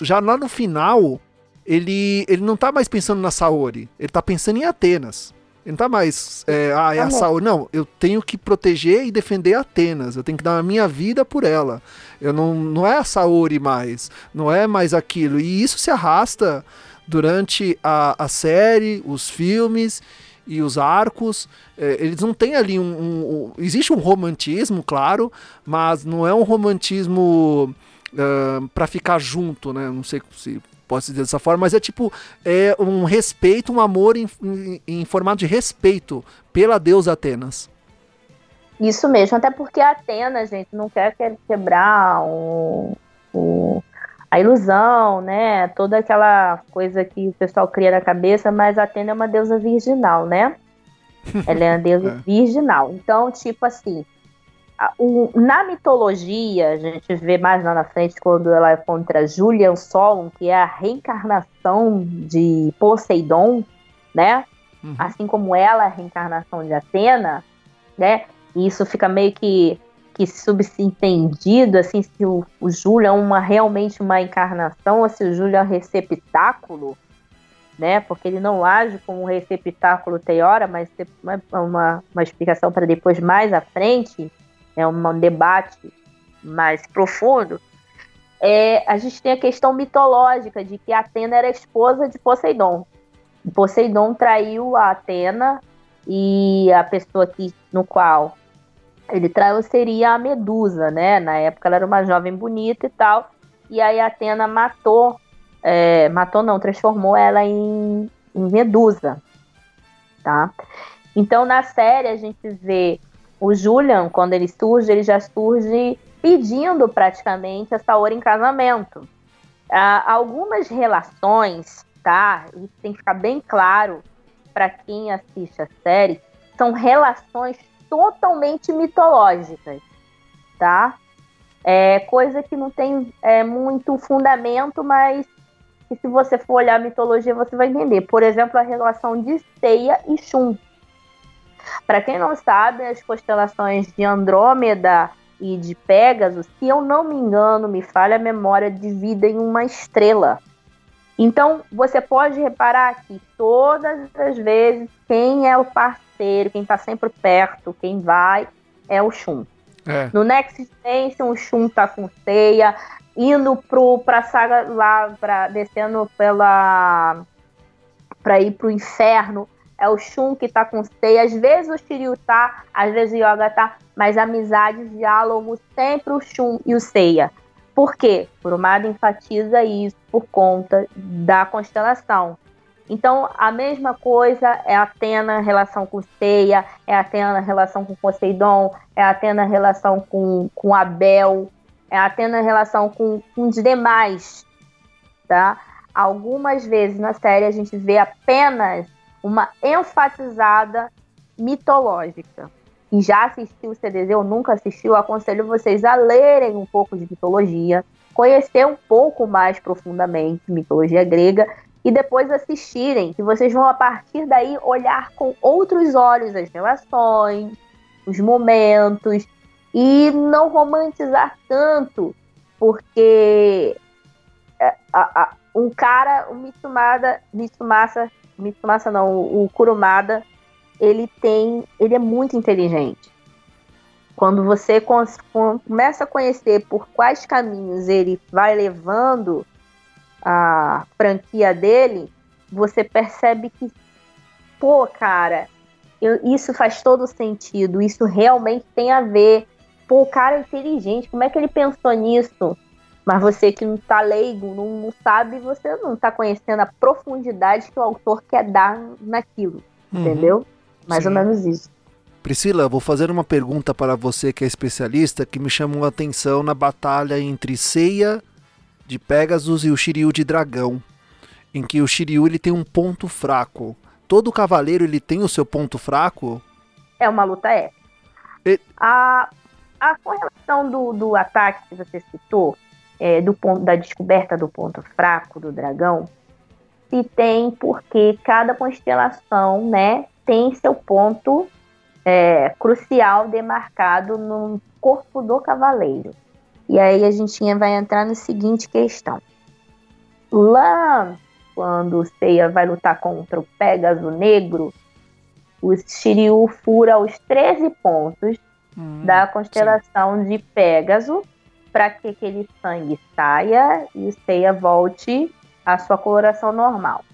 [SPEAKER 3] já lá no final, ele, ele não tá mais pensando na Saori, ele tá pensando em Atenas. Ele não tá mais, é, ah, é a Saori. Não, eu tenho que proteger e defender Atenas. Eu tenho que dar a minha vida por ela. Eu não, não é a Saori mais. Não é mais aquilo. E isso se arrasta durante a, a série, os filmes e os arcos. É, eles não têm ali um, um, um, Existe um romantismo, claro, mas não é um romantismo uh, para ficar junto, né? Não sei se pode dizer dessa forma, mas é tipo é um respeito, um amor em, em, em formato de respeito pela deusa Atenas.
[SPEAKER 4] Isso mesmo, até porque a Atenas, gente, não quer quebrar o, o, a ilusão, né? Toda aquela coisa que o pessoal cria na cabeça, mas a Atena é uma deusa virginal, né? Ela é uma deusa é. virginal. Então, tipo assim, o, na mitologia, a gente vê mais lá na frente quando ela é contra Julian Solon, que é a reencarnação de Poseidon, né? Uhum. Assim como ela é a reencarnação de Atena, né? E isso fica meio que, que subentendido, assim, se o, o Júlio é uma, realmente uma encarnação ou se o Júlio é um receptáculo, né? Porque ele não age como um receptáculo tem hora, mas uma, uma, uma explicação para depois mais à frente é um debate mais profundo, é, a gente tem a questão mitológica de que Atena era esposa de Poseidon. Poseidon traiu a Atena e a pessoa que, no qual ele traiu seria a Medusa, né? Na época ela era uma jovem bonita e tal. E aí Atena matou, é, matou não, transformou ela em, em Medusa, tá? Então na série a gente vê o Julian, quando ele surge, ele já surge pedindo praticamente a Saori em casamento. Ah, algumas relações, tá? Isso tem que ficar bem claro para quem assiste a série, são relações totalmente mitológicas, tá? É coisa que não tem é, muito fundamento, mas que se você for olhar a mitologia você vai entender. Por exemplo, a relação de Seiya e Shun. Para quem não sabe, as constelações de Andrômeda e de Pégaso, se eu não me engano, me falha a memória, dividem uma estrela. Então, você pode reparar que todas as vezes quem é o parceiro, quem está sempre perto, quem vai, é o Shun.
[SPEAKER 3] É.
[SPEAKER 4] No Next Dimension, o Shun tá com Seiya, indo pro, pra saga lá, pra, descendo pela. pra ir pro inferno. É o Shun que tá com Seiya. Às vezes o Shiryu tá, às vezes o Yoga tá, mas amizade, diálogo, sempre o Shun e o Seiya. Por quê? Kurumada enfatiza isso por conta da constelação. Então, a mesma coisa é Atena relação com Seiya, é Atena relação com Poseidon, é Atena relação com, com Abel, é Atena relação com, com os demais, tá? Algumas vezes na série a gente vê apenas uma enfatizada mitológica. E já assistiu o CDZ ou nunca assistiu, aconselho vocês a lerem um pouco de mitologia, conhecer um pouco mais profundamente mitologia grega e depois assistirem, que vocês vão a partir daí olhar com outros olhos as relações, os momentos e não romantizar tanto, porque é, a, a, um cara, o Mitsumada, Mitsumasa, Mitsumasa não, o Kurumada, ele tem, ele é muito inteligente. Quando você começa a conhecer por quais caminhos ele vai levando a franquia dele, você percebe que, pô, cara, eu, isso faz todo sentido, isso realmente tem a ver. Pô, o cara é inteligente, como é que ele pensou nisso? Mas você que não tá leigo, não, não sabe, você não tá conhecendo a profundidade que o autor quer dar naquilo, uhum. entendeu? Mais Sim. ou menos isso.
[SPEAKER 3] Priscila, vou fazer uma pergunta para você que é especialista que me chamou a atenção na batalha entre Seiya de Pegasus e o Shiryu de Dragão, em que o Shiryu ele tem um ponto fraco. Todo cavaleiro ele tem o seu ponto fraco?
[SPEAKER 4] É uma luta épica. E... A, a correlação do, do ataque que você citou, é, do ponto, da descoberta do ponto fraco do dragão, se tem porque cada constelação, né, tem seu ponto é, crucial demarcado no corpo do cavaleiro. E aí a gente vai entrar na seguinte questão. Lá, quando o Seiya vai lutar contra o Pégaso Negro, o Shiryu fura os 13 pontos hum, da constelação sim. de Pégaso para que aquele sangue saia e o Seiya volte à sua coloração normal,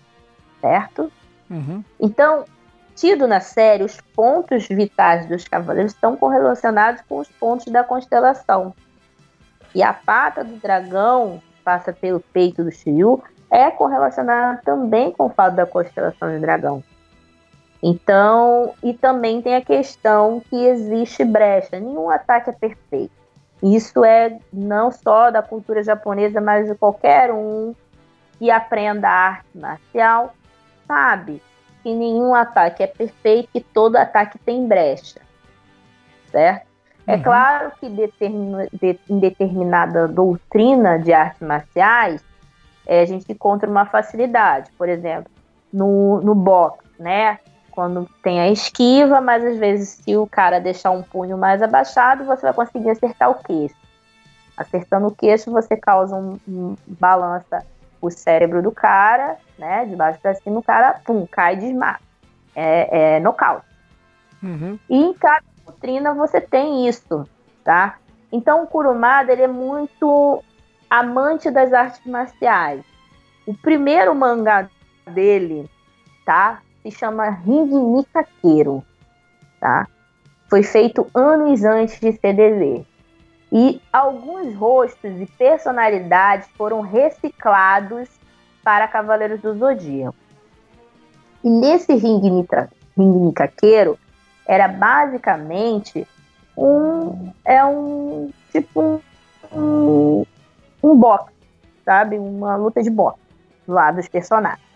[SPEAKER 4] certo? Uhum. Então, tido na série, os pontos vitais dos cavaleiros estão correlacionados com os pontos da constelação. E a pata do dragão passa pelo peito do Shiryu é correlacionada também com o fato da constelação de dragão. Então, e também tem a questão que existe brecha. Nenhum ataque é perfeito. Isso é não só da cultura japonesa, mas de qualquer um que aprenda arte marcial sabe que nenhum ataque é perfeito e todo ataque tem brecha. Certo? É uhum. claro que de, em determinada doutrina de artes marciais, é, a gente encontra uma facilidade. Por exemplo, no, no boxe, né? Quando tem a esquiva, mas às vezes se o cara deixar um punho mais abaixado, você vai conseguir acertar o queixo. Acertando o queixo, você causa um, um balança o cérebro do cara, né? De baixo para cima, o cara, pum, cai e desmaia. É, é nocaute. Uhum. E em cada doutrina você tem isso, tá? Então o Kurumada ele é muito amante das artes marciais. O primeiro mangá dele, tá? Se chama Ring Nikakero, tá? Foi feito anos antes de CDZ. E alguns rostos e personalidades foram reciclados para Cavaleiros do Zodíaco. E nesse Ring, Ring Nikakero, era basicamente um é um tipo um, um sabe? Uma luta de boxe lá dos personagens.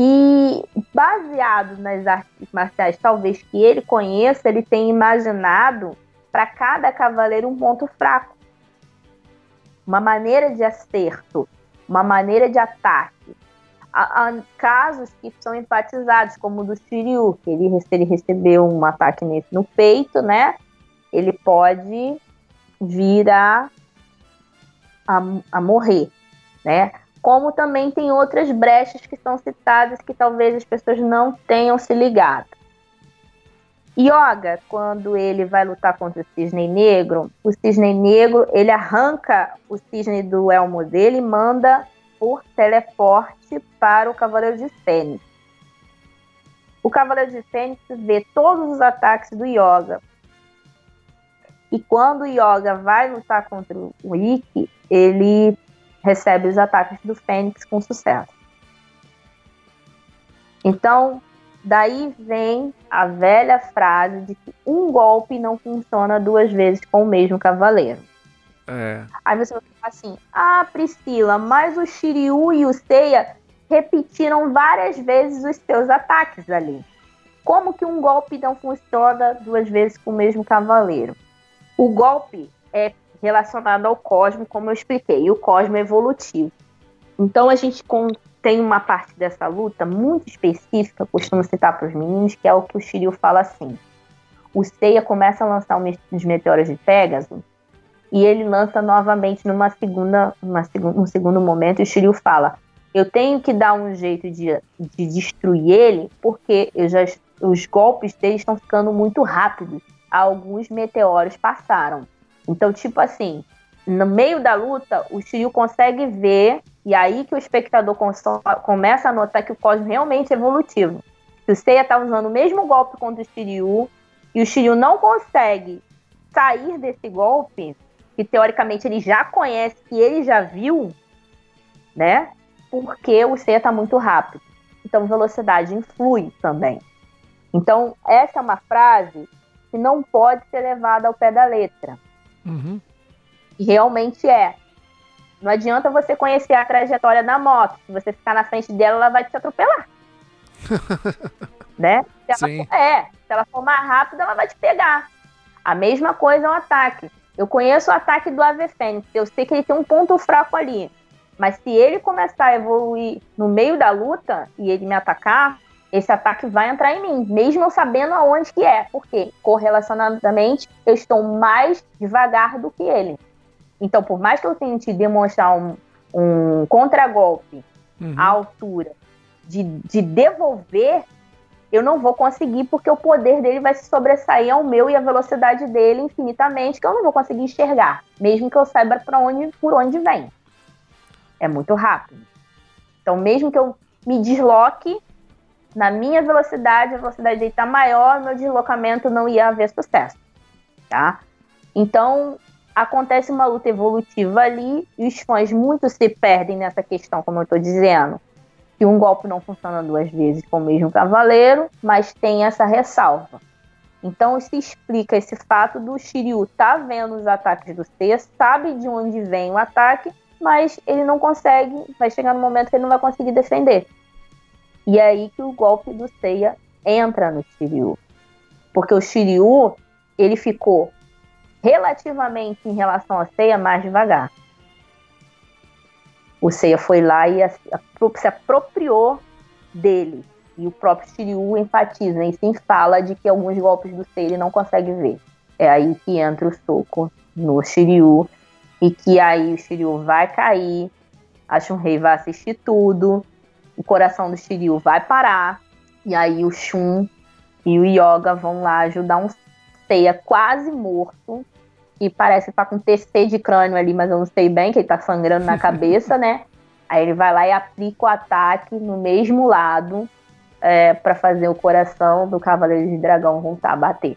[SPEAKER 4] E baseado nas artes marciais, talvez que ele conheça, ele tem imaginado para cada cavaleiro um ponto fraco. Uma maneira de acerto, uma maneira de ataque, há, casos que são empatizados, como o do Shiryu, que ele, se ele recebeu um ataque nesse, no peito, né? Ele pode vir a, a, a morrer, né? Como também tem outras brechas que são citadas que talvez as pessoas não tenham se ligado. Yoga, quando ele vai lutar contra o cisne negro, o cisne negro ele arranca o cisne do elmo dele e manda por teleporte para o Cavaleiro de Fênix. O Cavaleiro de Fênix vê todos os ataques do Yoga. E quando o Yoga vai lutar contra o Ikki, ele recebe os ataques do Fênix com sucesso. Então, Daí vem a velha frase de que um golpe não funciona duas vezes com o mesmo cavaleiro.
[SPEAKER 3] É.
[SPEAKER 4] Aí você vai falar assim: Ah, Priscila, mas o Shiryu e o Seiya repetiram várias vezes os seus ataques ali. Como que um golpe não funciona duas vezes com o mesmo cavaleiro? O golpe é relacionado ao cosmo, como eu expliquei, e o cosmo é evolutivo. Então a gente tem uma parte dessa luta muito específica, costumo citar para os meninos, que é o que o Shiryu fala assim. O Seiya começa a lançar os meteoros de Pegasus e ele lança novamente numa segunda, uma, um segundo momento e o Shiryu fala eu tenho que dar um jeito de, de destruir ele porque já, os golpes dele estão ficando muito rápidos. Alguns meteoros passaram. Então, tipo assim, no meio da luta, o Shiryu consegue ver e aí que o espectador começa a notar que o Cosmo realmente é evolutivo. Se o Seiya tá usando o mesmo golpe contra o Shiryu e o Shiryu não consegue sair desse golpe, que teoricamente ele já conhece, que ele já viu, né? Porque o Seiya tá muito rápido. Então velocidade influi também. Então essa é uma frase que não pode ser levada ao pé da letra.
[SPEAKER 3] Uhum.
[SPEAKER 4] E realmente é. Não adianta você conhecer a trajetória da moto. Se você ficar na frente dela, ela vai te atropelar. né? Se ela, for, é, se ela for mais rápida, ela vai te pegar. A mesma coisa é um ataque. Eu conheço o ataque do Ave Fênix. Eu sei que ele tem um ponto fraco ali. Mas se ele começar a evoluir no meio da luta e ele me atacar, esse ataque vai entrar em mim, mesmo eu sabendo aonde que é. Porque correlacionadamente eu estou mais devagar do que ele. Então, por mais que eu tente demonstrar um, um contragolpe uhum. à altura de, de devolver, eu não vou conseguir porque o poder dele vai se sobressair ao meu e a velocidade dele infinitamente, que eu não vou conseguir enxergar, mesmo que eu saiba para onde, por onde vem. É muito rápido. Então, mesmo que eu me desloque na minha velocidade, a velocidade dele está maior, meu deslocamento não ia haver sucesso, tá? Então, acontece uma luta evolutiva ali e os fãs muito se perdem nessa questão, como eu estou dizendo. Que um golpe não funciona duas vezes com o mesmo cavaleiro, mas tem essa ressalva. Então se explica esse fato do Shiryu tá vendo os ataques do Seiya, sabe de onde vem o ataque, mas ele não consegue, vai chegar no momento que ele não vai conseguir defender. E é aí que o golpe do Seiya entra no Shiryu. Porque o Shiryu, ele ficou relativamente em relação a Ceia mais devagar. O Ceia foi lá e se apropriou dele. E o próprio Shiryu enfatiza e sim fala de que alguns golpes do Ceia ele não consegue ver. É aí que entra o soco no Shiryu e que aí o Shiryu vai cair, a Shunrei vai assistir tudo, o coração do Shiryu vai parar e aí o Shun e o Yoga vão lá ajudar um Seiya quase morto, e parece estar tá com TC de crânio ali, mas eu não sei bem, que ele tá sangrando na cabeça, né? Aí ele vai lá e aplica o ataque no mesmo lado é, para fazer o coração do Cavaleiro de Dragão voltar a bater.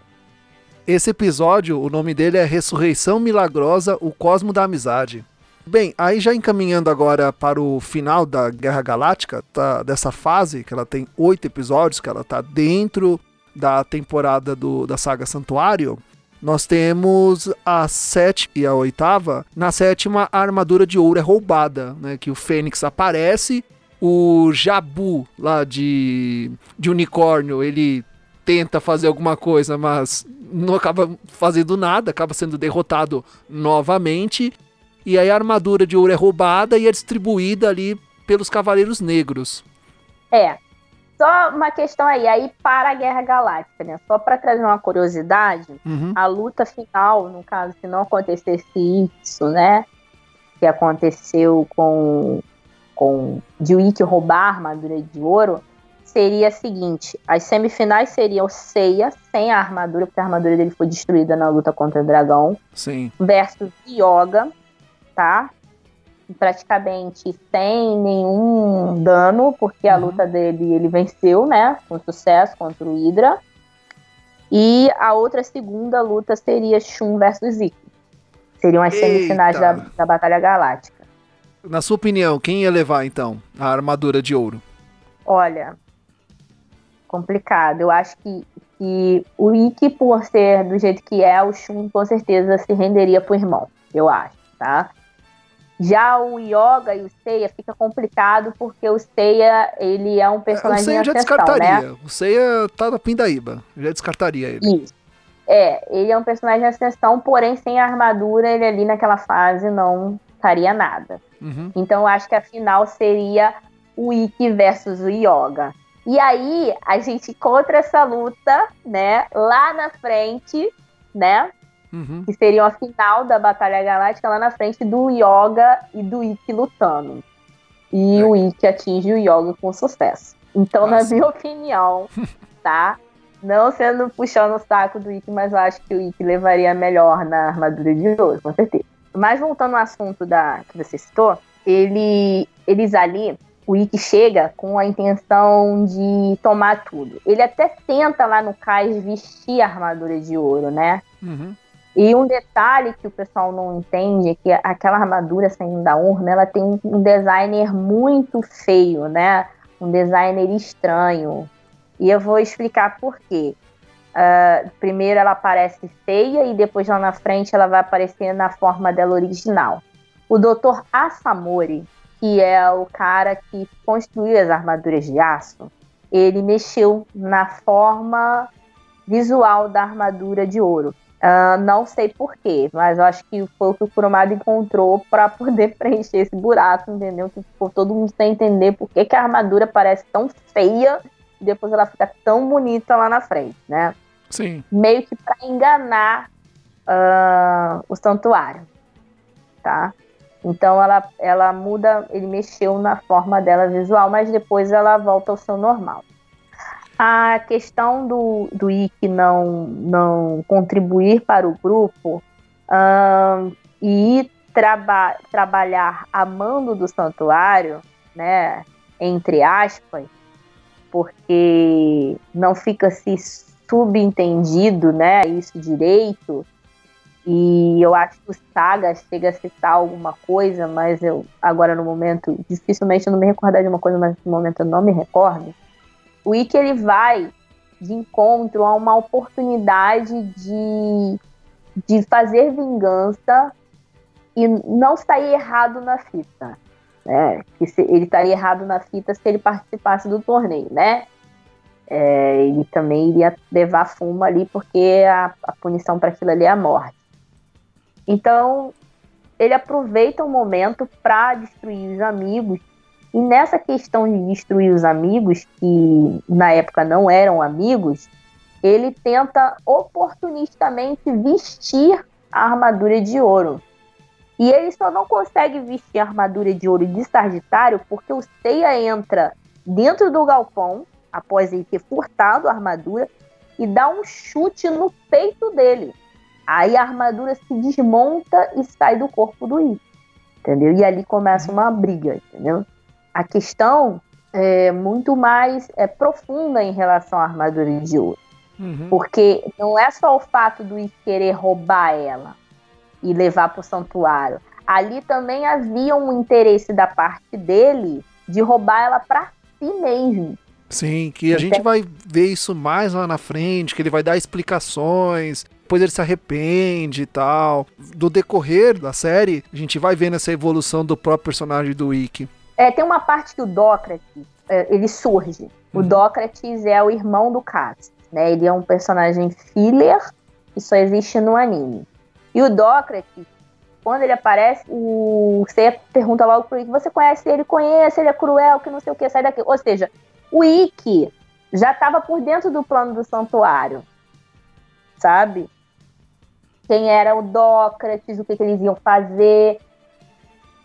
[SPEAKER 3] Esse episódio, o nome dele é Ressurreição Milagrosa, o Cosmo da Amizade. Bem, aí já encaminhando agora para o final da Guerra Galáctica, tá, dessa fase, que ela tem oito episódios, que ela tá dentro da temporada do, da saga Santuário, nós temos a sétima e a oitava. Na sétima, a armadura de ouro é roubada, né? Que o Fênix aparece, o Jabu lá de, de unicórnio, ele tenta fazer alguma coisa, mas não acaba fazendo nada, acaba sendo derrotado novamente. E aí a armadura de ouro é roubada e é distribuída ali pelos Cavaleiros Negros.
[SPEAKER 4] É, só uma questão aí, aí para a Guerra Galáctica, né? Só para trazer uma curiosidade,
[SPEAKER 3] uhum.
[SPEAKER 4] a luta final, no caso, se não acontecesse isso, né? Que aconteceu com, com Dewey roubar a armadura de ouro, seria a seguinte: as semifinais seriam Seiya sem a armadura, porque a armadura dele foi destruída na luta contra o dragão.
[SPEAKER 3] Sim.
[SPEAKER 4] Versus Yoga, tá? Praticamente sem nenhum dano, porque a luta dele ele venceu, né? Com sucesso contra o Hydra. E a outra segunda luta seria Shun versus Ikki. Seriam as semifinais da,
[SPEAKER 3] Eita.
[SPEAKER 4] da Batalha Galáctica.
[SPEAKER 3] Na sua opinião, quem ia levar então a armadura de ouro?
[SPEAKER 4] Olha, complicado. Eu acho que, que o Ikki, por ser do jeito que é, o Shun com certeza se renderia pro irmão. Eu acho, tá? Já o Yoga e o Seiya fica complicado porque o Seiya, ele é um
[SPEAKER 3] O
[SPEAKER 4] personagem
[SPEAKER 3] Seiya
[SPEAKER 4] em
[SPEAKER 3] já
[SPEAKER 4] ascensão,
[SPEAKER 3] descartaria.
[SPEAKER 4] né?
[SPEAKER 3] O Seiya tá na pindaíba. Já descartaria ele.
[SPEAKER 4] Isso. É, ele é um personagem em ascensão, porém sem armadura, ele ali naquela fase não faria nada.
[SPEAKER 3] Uhum.
[SPEAKER 4] Então eu acho que a final seria o Ikki versus o Yoga. E aí a gente encontra essa luta, né, lá na frente, né,
[SPEAKER 3] Uhum.
[SPEAKER 4] que seria a final da Batalha Galáctica lá na frente do Yoga e do Ikki lutando. E o Ikki atinge o Yoga com sucesso. Então, na minha opinião, tá? Não sendo puxando o saco do Ikki, mas eu acho que o Ikki levaria melhor na armadura de ouro, com certeza. Mas voltando ao assunto da, que você citou, ele, eles ali, o Ikki chega com a intenção de tomar tudo. Ele até tenta lá no cais vestir a armadura de ouro, né?
[SPEAKER 3] Uhum.
[SPEAKER 4] E um detalhe que o pessoal não entende é que aquela armadura saindo da urna, ela tem um designer muito feio, né? Um designer estranho. E eu vou explicar por quê. Ah, primeiro ela aparece feia e depois lá na frente ela vai aparecer na forma dela original. O Dr. Asamori, que é o cara que construiu as armaduras de aço, ele mexeu na forma visual da armadura de ouro. Ah, não sei porquê, mas eu acho que foi o que o Kurumada encontrou para poder preencher esse buraco, entendeu? Que ficou todo mundo sem entender por que, que a armadura parece tão feia e depois ela fica tão bonita lá na frente, né?
[SPEAKER 3] Sim.
[SPEAKER 4] Meio que para enganar ah, o santuário, tá? Então ela, ela muda, ele mexeu na forma dela visual, mas depois ela volta ao seu normal. A questão do, do Ikki não, não contribuir para o grupo ahn, e traba trabalhar a mando do santuário, né, entre aspas, porque não fica se subentendido, né, isso direito, e eu acho que o Saga chega a citar alguma coisa, mas eu agora no momento, dificilmente eu não me recordar de uma coisa, mas no momento eu não me recordo. O Ikki ele vai de encontro a uma oportunidade de, de fazer vingança e não sair errado na fita. Né? Ele estaria errado na fita se ele participasse do torneio, né? É, ele também iria levar fumo ali, porque a, a punição para aquilo ali é a morte. Então, ele aproveita o momento para destruir os amigos. E nessa questão de destruir os amigos, que na época não eram amigos, ele tenta oportunistamente vestir a armadura de ouro. E ele só não consegue vestir a armadura de ouro de Sagitário porque o Seiya entra dentro do galpão, após ele ter furtado a armadura, e dá um chute no peito dele. Aí a armadura se desmonta e sai do corpo do Ikki. Entendeu? E ali começa uma briga, entendeu? A questão é muito mais é, profunda em relação à armadura de ouro.
[SPEAKER 3] Uhum.
[SPEAKER 4] Porque não é só o fato do Ikki querer roubar ela e levar para o santuário. Ali também havia um interesse da parte dele de roubar ela para si mesmo.
[SPEAKER 3] Sim, que a gente vai ver isso mais lá na frente, que ele vai dar explicações, depois ele se arrepende e tal. Do decorrer da série, a gente vai vendo essa evolução do próprio personagem do Ikki.
[SPEAKER 4] É, tem uma parte que o Dócrates, é, ele surge. O Dócrates é o irmão do Cass, né? Ele é um personagem filler que só existe no anime. E o Dócrates, quando ele aparece, o você pergunta logo pro Ikki, você conhece ele? Conhece, ele é cruel, que não sei o que, sai daqui. Ou seja, o Ikki já estava por dentro do plano do santuário, sabe? Quem era o Dócrates, o que, que eles iam fazer.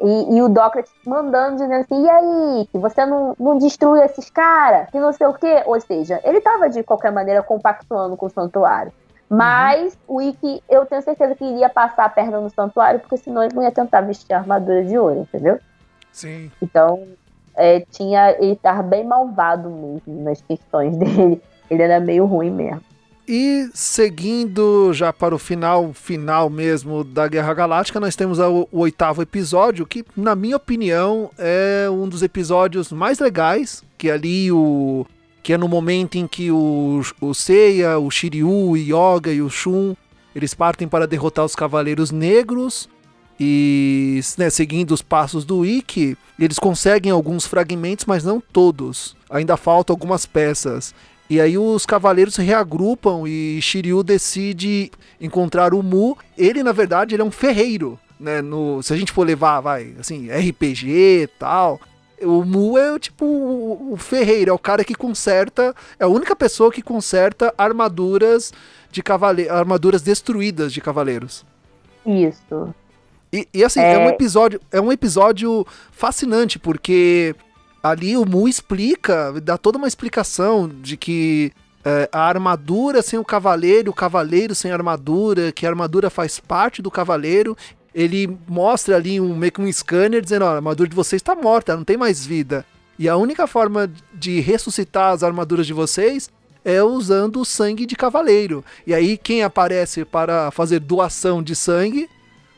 [SPEAKER 4] E, e, o Dócrates mandando, dizendo assim, e aí, que você não, não destrui esses caras, que não sei o quê. Ou seja, ele estava de qualquer maneira compactuando com o santuário. Mas uhum. o Ikki, eu tenho certeza que iria passar a perna no santuário, porque senão ele não ia tentar vestir a armadura de ouro, entendeu?
[SPEAKER 3] Sim.
[SPEAKER 4] Então, é, tinha, ele estava bem malvado mesmo nas questões dele. Ele era meio ruim mesmo.
[SPEAKER 3] E seguindo já para o final, final mesmo da Guerra Galáctica, nós temos o, o, oitavo episódio, que, na minha opinião, é um dos episódios mais legais, que ali o. Que é no momento em que o, o Seiya, o Shiryu, o Yoga e o Shun eles partem para derrotar os Cavaleiros Negros e né, seguindo os passos do Ikki, eles conseguem alguns fragmentos, mas não todos. Ainda faltam algumas peças. E aí os cavaleiros se reagrupam e Shiryu decide encontrar o Mu. Ele, na verdade, ele é um ferreiro, né? No, se a gente for levar, vai, assim, RPG e tal. O Mu é tipo o, o ferreiro, é o cara que conserta, é a única pessoa que conserta armaduras de cavaleiros, armaduras destruídas de cavaleiros.
[SPEAKER 4] Isso.
[SPEAKER 3] E, e assim, é... é um episódio, é um episódio fascinante, porque ali o Mu explica, dá toda uma explicação de que é, a armadura sem o cavaleiro, o cavaleiro sem armadura, que a armadura faz parte do cavaleiro. Ele mostra ali um, meio que um scanner dizendo: ó, a armadura de vocês está morta, não tem mais vida. E a única forma de ressuscitar as armaduras de vocês é usando o sangue de cavaleiro. E aí quem aparece para fazer doação de sangue?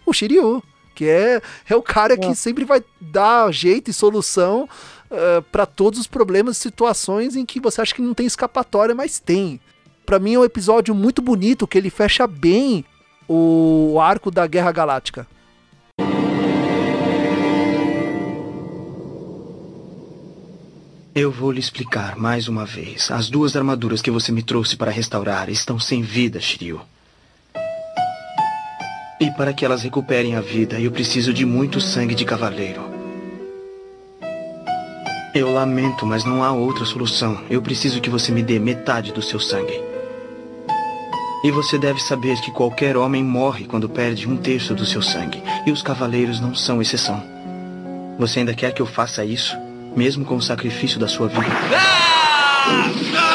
[SPEAKER 3] O Shiryu, que é, é o cara que é. sempre vai dar jeito e solução eh, para todos os problemas e situações em que você acha que não tem escapatória, mas tem. Para mim é um episódio muito bonito que ele fecha bem o arco da Guerra Galáctica.
[SPEAKER 14] Eu vou lhe explicar mais uma vez. As duas armaduras que você me trouxe para restaurar estão sem vida, Shiryu. E para que elas recuperem a vida, eu preciso de muito sangue de cavaleiro. Eu lamento, mas não há outra solução. Eu preciso que você me dê metade do seu sangue. E você deve saber que qualquer homem morre quando perde um terço do seu sangue. E os cavaleiros não são exceção. Você ainda quer que eu faça isso? Mesmo com o sacrifício da sua vida? Ah!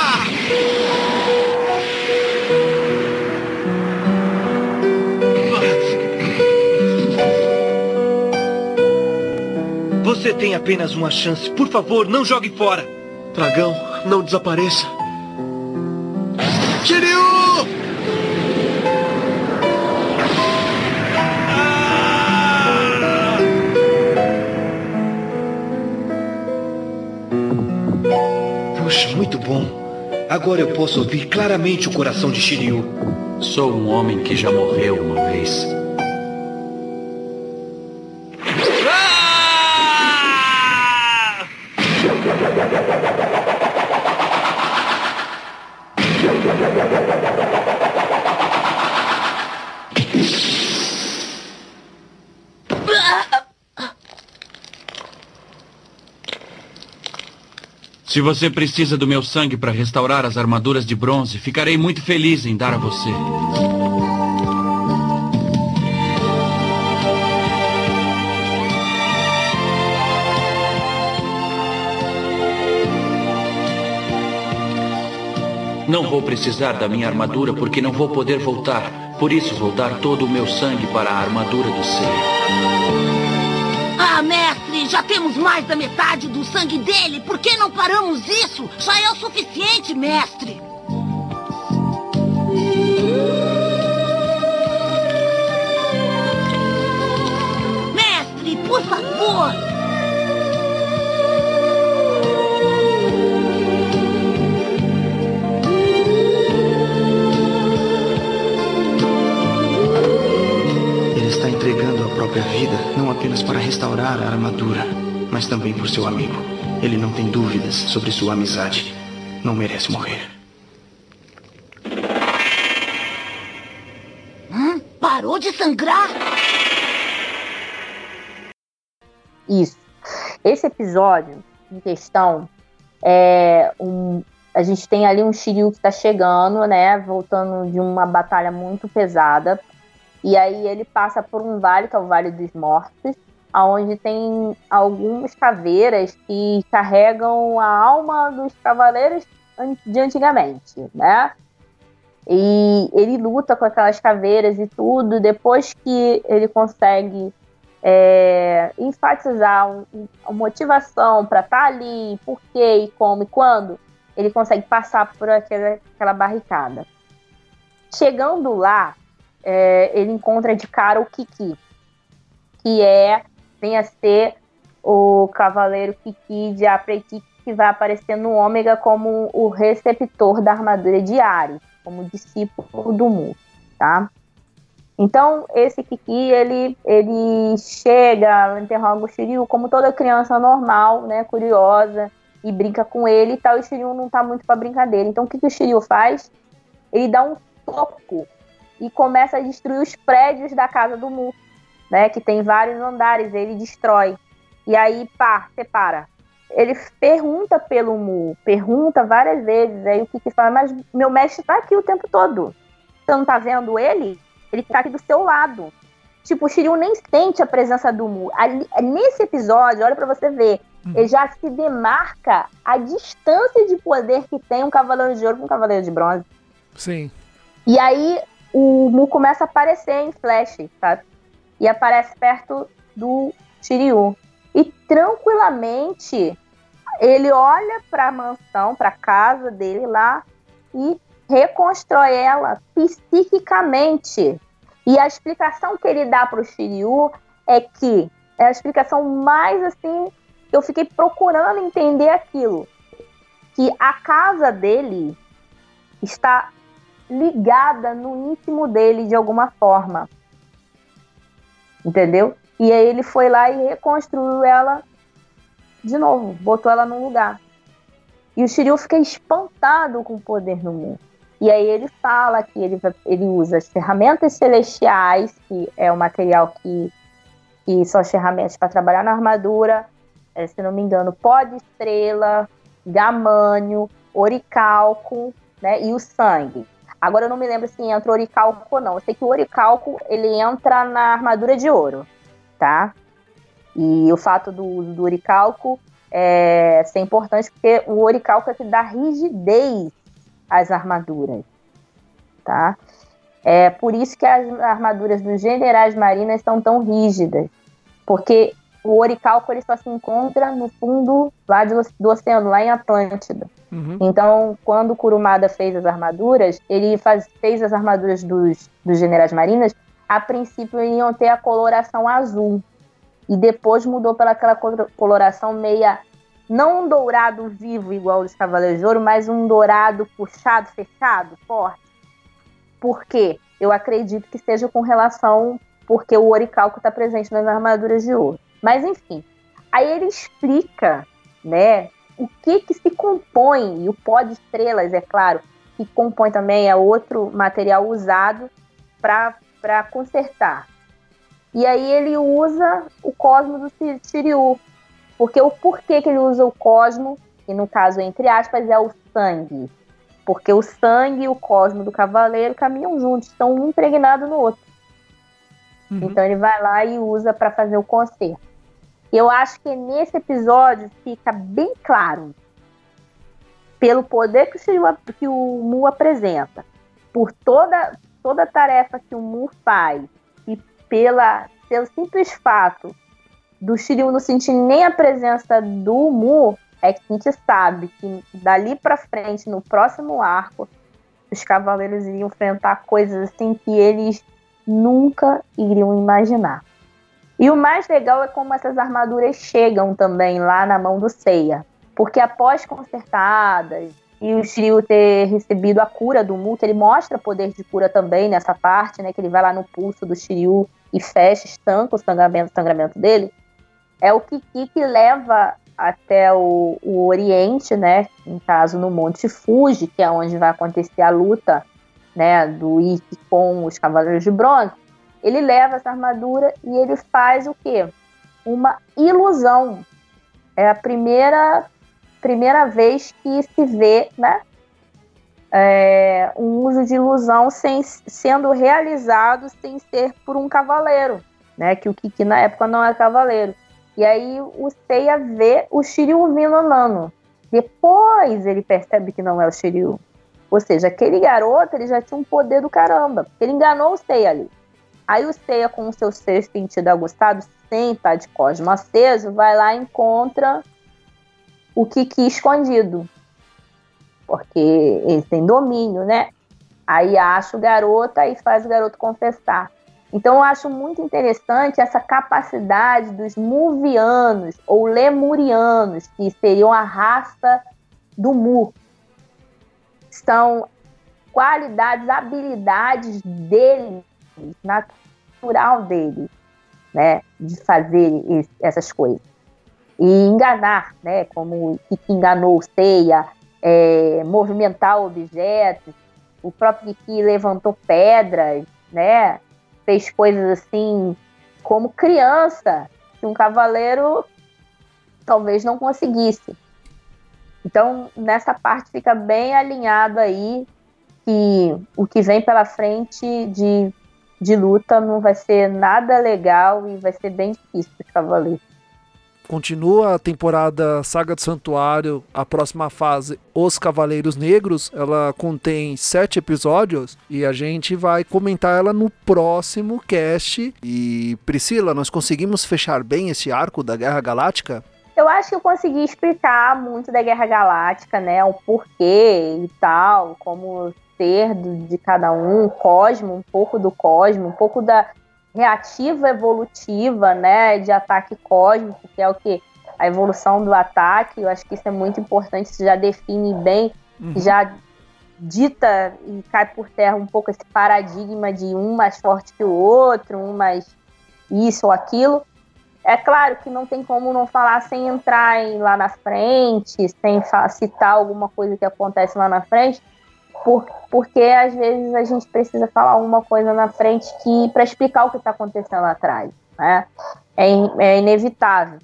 [SPEAKER 14] Você tem apenas uma chance. Por favor, não jogue fora.
[SPEAKER 6] Dragão, não desapareça.
[SPEAKER 14] Shiryu! Puxa, muito bom. Agora eu posso ouvir claramente o coração de Shiryu.
[SPEAKER 15] Sou um homem que já morreu uma vez. Se você precisa do meu sangue para restaurar as armaduras de bronze, ficarei muito feliz em dar a você. Não vou precisar da minha armadura porque não vou poder voltar. Por isso vou dar todo o meu sangue para a armadura do ser.
[SPEAKER 16] Ah, já temos mais da metade do sangue dele. Por que não paramos isso? Já é o suficiente. Mestre,
[SPEAKER 14] própria vida, não apenas para restaurar a armadura, mas também por seu amigo. Ele não tem dúvidas sobre sua amizade. Não merece morrer.
[SPEAKER 16] Hum, parou de sangrar?
[SPEAKER 4] Isso. Esse episódio em questão é um. A gente tem ali um Shiryu que está chegando, né? Voltando de uma batalha muito pesada e aí ele passa por um vale, que é o Vale dos Mortos. onde tem algumas caveiras que carregam a alma dos cavaleiros de antigamente, né? E ele luta com aquelas caveiras e tudo. Depois que ele consegue é, enfatizar um, motivação para estar tá ali, por quê e como e quando, ele consegue passar por aquela, aquela barricada. Chegando lá, é, ele encontra de cara o Kiki, que é, vem a ser o cavaleiro Kiki de Apreti, que vai aparecer no Ômega como o receptor da armadura de Ares, como discípulo do Mu, tá? Então, esse Kiki, ele, ele chega, interroga o Shiryu como toda criança normal, né, curiosa, e brinca com ele e tal, e o Shiryu não tá muito pra brincadeira. Então, o que, que o Shiryu faz? Ele dá um soco e começa a destruir os prédios da casa do Mu, né, que tem vários andares, ele destrói. E aí, pá, separa. Ele pergunta pelo Mu, pergunta várias vezes, aí o Kiki fala, mas meu mestre tá aqui o tempo todo. Você não tá vendo ele? Ele tá aqui do seu lado. Tipo, o Shiryu nem sente a presença do Mu. Ali, nesse episódio, olha para você ver, hum. ele já se demarca a distância de poder que tem um Cavaleiro de Ouro com um Cavaleiro de Bronze.
[SPEAKER 3] Sim.
[SPEAKER 4] E aí o Mu começa a aparecer em flash, sabe? E aparece perto do Shiryu. E tranquilamente ele olha para a mansão, para a casa dele lá e reconstrói ela psiquicamente. E a explicação que ele dá para o Shiryu é que é a explicação mais assim eu fiquei procurando entender aquilo, que a casa dele está ligada no íntimo dele de alguma forma. Entendeu? E aí ele foi lá e reconstruiu ela de novo, botou ela no lugar. E o Shiryu fica espantado com o poder no mundo. E aí ele fala que ele, ele usa as ferramentas celestiais, que é o material que, que são as ferramentas para trabalhar na armadura, é, se não me engano, pó de estrela, gamânio, oricalco, né, e o sangue. Agora eu não me lembro se entra oricalco ou não. Eu sei que o oricalco ele entra na armadura de ouro, tá? E o fato do uso do oricalco é ser importante porque o oricalco é que dá rigidez as armaduras, tá? É por isso que as armaduras dos generais marinas são tão rígidas, porque o oricalco ele só se encontra no fundo lá do oceano, lá em Atlântida. Uhum. Então, quando o Kurumada fez as armaduras, ele faz, fez as armaduras dos, dos generais marinas, a princípio iam ter a coloração azul. E depois mudou para aquela coloração meia não um dourado vivo igual dos Cavaleiros de Ouro, mas um dourado puxado, fechado, forte. Por quê? Eu acredito que seja com relação porque o oricalco está presente nas armaduras de ouro. Mas enfim, aí ele explica, né, o que que se compõe e o pó de estrelas, é claro, que compõe também é outro material usado para consertar. E aí ele usa o cosmo do Shiryu, porque o porquê que ele usa o cosmo, que no caso, entre aspas, é o sangue. Porque o sangue e o cosmo do cavaleiro caminham juntos, estão um impregnado no outro. Uhum. Então ele vai lá e usa para fazer o conserto. Eu acho que nesse episódio fica bem claro, pelo poder que o, que o Mu apresenta, por toda, toda a tarefa que o Mu faz e pela, pelo simples fato do Shiryu não sentir nem a presença do Mu, é que a gente sabe que dali para frente, no próximo arco, os cavaleiros iriam enfrentar coisas assim que eles nunca iriam imaginar. E o mais legal é como essas armaduras chegam também lá na mão do Seiya. Porque após consertadas e o Shiryu ter recebido a cura do Muta, ele mostra poder de cura também nessa parte, né? Que ele vai lá no pulso do Shiryu e fecha, estanca o sangramento, o sangramento dele é o Kiki que leva até o, o Oriente, né? No caso, no Monte Fuji, que é onde vai acontecer a luta, né? Do Ikki com os Cavaleiros de Bronze. Ele leva essa armadura e ele faz o quê? Uma ilusão. É a primeira primeira vez que se vê, né? É, um uso de ilusão sem, sendo realizado sem ser por um cavaleiro. né? Que o Kiki na época não é cavaleiro. E aí o Seiya vê o Shiryu vindo andando. Depois ele percebe que não é o Shiryu. Ou seja, aquele garoto ele já tinha um poder do caramba. Ele enganou o Seiya ali. Aí o Seiya, com o seu sexto sentido aguçado, sem estar de cosmo aceso, vai lá e encontra o Kiki escondido. Porque ele tem domínio, né? Aí acha o garoto e faz o garoto confessar. Então eu acho muito interessante essa capacidade dos Muvianos ou Lemurianos, que seriam a raça do Mu. São qualidades, habilidades deles, natural deles, né, de fazer essas coisas. E enganar, né, como que enganou o Seiya, é, movimentar objetos, o próprio Kiki levantou pedras, né? Fez coisas assim como criança, que um cavaleiro talvez não conseguisse. Então, nessa parte fica bem alinhado aí que o que vem pela frente de, de luta não vai ser nada legal e vai ser bem difícil para os cavaleiros.
[SPEAKER 3] Continua a temporada Saga do Santuário, a próxima fase, Os Cavaleiros Negros. Ela contém sete episódios e a gente vai comentar ela no próximo cast. E Priscila, nós conseguimos fechar bem esse arco da Guerra Galáctica?
[SPEAKER 4] Eu acho que eu consegui explicar muito da Guerra Galáctica, né? O porquê e tal, como ser de cada um, Cosmo, um pouco do Cosmo, um pouco da reativa evolutiva, né, de ataque cósmico, que é o que a evolução do ataque, eu acho que isso é muito importante, isso já define bem, uhum. já dita e cai por terra um pouco esse paradigma de um mais forte que o outro, um mais isso ou aquilo. É claro que não tem como não falar sem entrar em, lá na frente, sem citar alguma coisa que acontece lá na frente, por, porque às vezes a gente precisa falar uma coisa na frente que para explicar o que está acontecendo atrás, né? É, é, inevitável.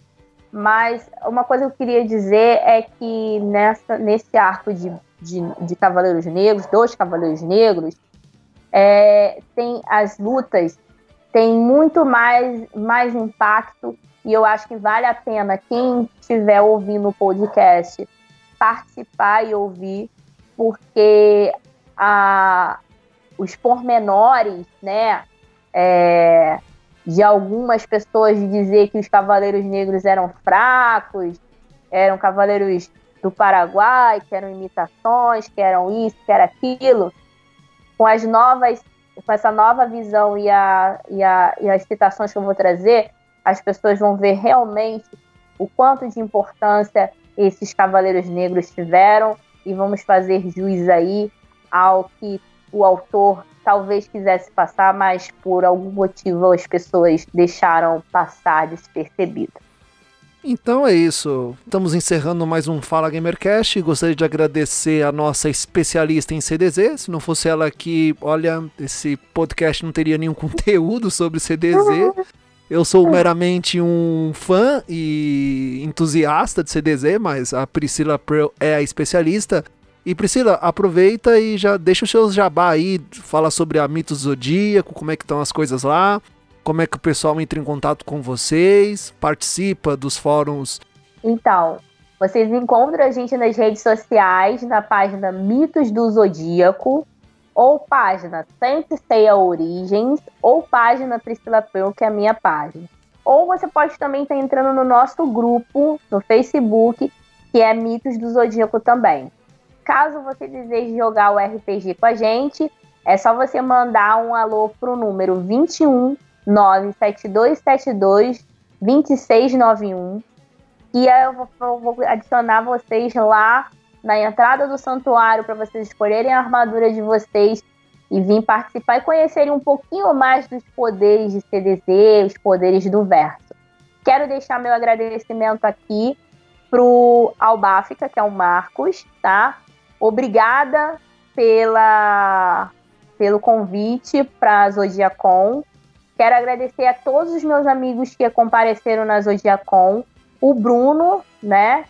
[SPEAKER 4] Mas uma coisa que eu queria dizer é que nessa, nesse arco de, de, de Cavaleiros Negros, dois Cavaleiros Negros, é, tem as lutas tem muito mais, mais impacto e eu acho que vale a pena quem estiver ouvindo o podcast participar e ouvir, porque a, os pormenores, né, é, de algumas pessoas dizer que os cavaleiros negros eram fracos, eram cavaleiros do Paraguai, que eram imitações, que eram isso, que era aquilo, com as novas, com essa nova visão e, a, e, a, e as citações que eu vou trazer, as pessoas vão ver realmente o quanto de importância esses cavaleiros negros tiveram e vamos fazer juiz aí ao que o autor talvez quisesse passar, mas por algum motivo as pessoas deixaram passar despercebido.
[SPEAKER 3] Então é isso. Estamos encerrando mais um Fala Gamercast. Gostaria de agradecer a nossa especialista em CDZ. Se não fosse ela aqui, olha, esse podcast não teria nenhum conteúdo sobre CDZ. Eu sou meramente um fã e entusiasta de CDZ, mas a Priscila Pearl é a especialista. E Priscila, aproveita e já deixa os seus jabá aí, fala sobre a Mito Zodíaco, como é que estão as coisas lá, como é que o pessoal entra em contato com vocês, participa dos fóruns.
[SPEAKER 4] Então, vocês encontram a gente nas redes sociais, na página Mitos do Zodíaco, ou página Sempre Ceia Origens, ou página Priscila Pearl, que é a minha página. Ou você pode também estar entrando no nosso grupo no Facebook, que é Mitos do Zodíaco também. Caso você deseje jogar o RPG com a gente, é só você mandar um alô pro número 21 97272 2691 e vou, eu vou adicionar vocês lá na entrada do santuário para vocês escolherem a armadura de vocês e vir participar e conhecerem um pouquinho mais dos poderes de CDZ, os poderes do verso. Quero deixar meu agradecimento aqui pro Albáfica, que é o Marcos, tá? Obrigada pela pelo convite para a Zodiacon. Quero agradecer a todos os meus amigos que compareceram na Zodiacon. O Bruno, né,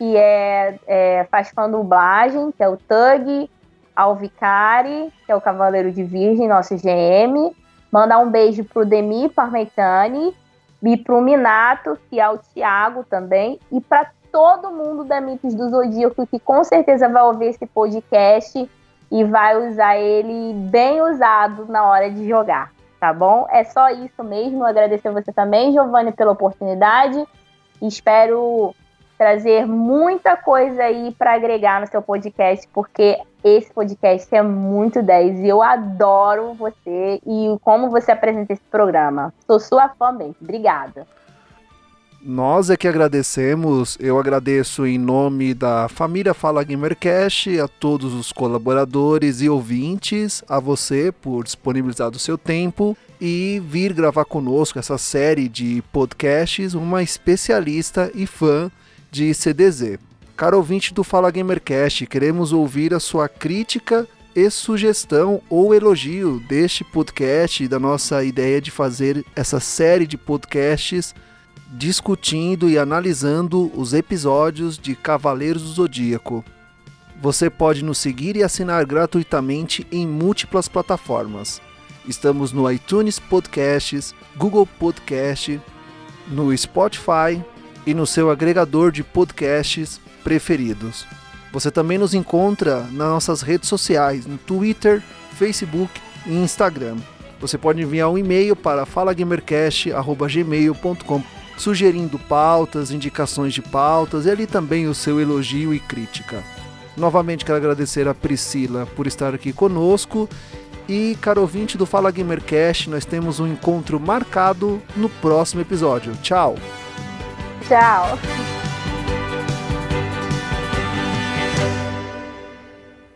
[SPEAKER 4] que é, é, faz fã dublagem, que é o Tug, Alvicari, que é o Cavaleiro de Virgem, nosso GM, Mandar um beijo pro Demi Parmetani e pro Minato, que é o Thiago também, e para todo mundo da Mitos do Zodíaco que com certeza vai ouvir esse podcast e vai usar ele bem usado na hora de jogar, tá bom? É só isso mesmo. Agradecer você também, Giovanni, pela oportunidade. Espero trazer muita coisa aí para agregar no seu podcast, porque esse podcast é muito 10 e eu adoro você e como você apresenta esse programa. Sou sua fã mesmo. Obrigada.
[SPEAKER 3] Nós é que agradecemos, eu agradeço em nome da família Fala Gamercast, a todos os colaboradores e ouvintes, a você por disponibilizar o seu tempo e vir gravar conosco essa série de podcasts, uma especialista e fã de CDZ. Caro ouvinte do Fala Gamercast, queremos ouvir a sua crítica e sugestão ou elogio deste podcast e da nossa ideia de fazer essa série de podcasts discutindo e analisando os episódios de Cavaleiros do Zodíaco. Você pode nos seguir e assinar gratuitamente em múltiplas plataformas. Estamos no iTunes Podcasts, Google Podcast, no Spotify e no seu agregador de podcasts preferidos. Você também nos encontra nas nossas redes sociais, no Twitter, Facebook e Instagram. Você pode enviar um e-mail para falagamercast.gmail.com sugerindo pautas, indicações de pautas e ali também o seu elogio e crítica. Novamente quero agradecer a Priscila por estar aqui conosco e, caro ouvinte do Fala Gamercast, nós temos um encontro marcado no próximo episódio. Tchau!
[SPEAKER 4] Tchau!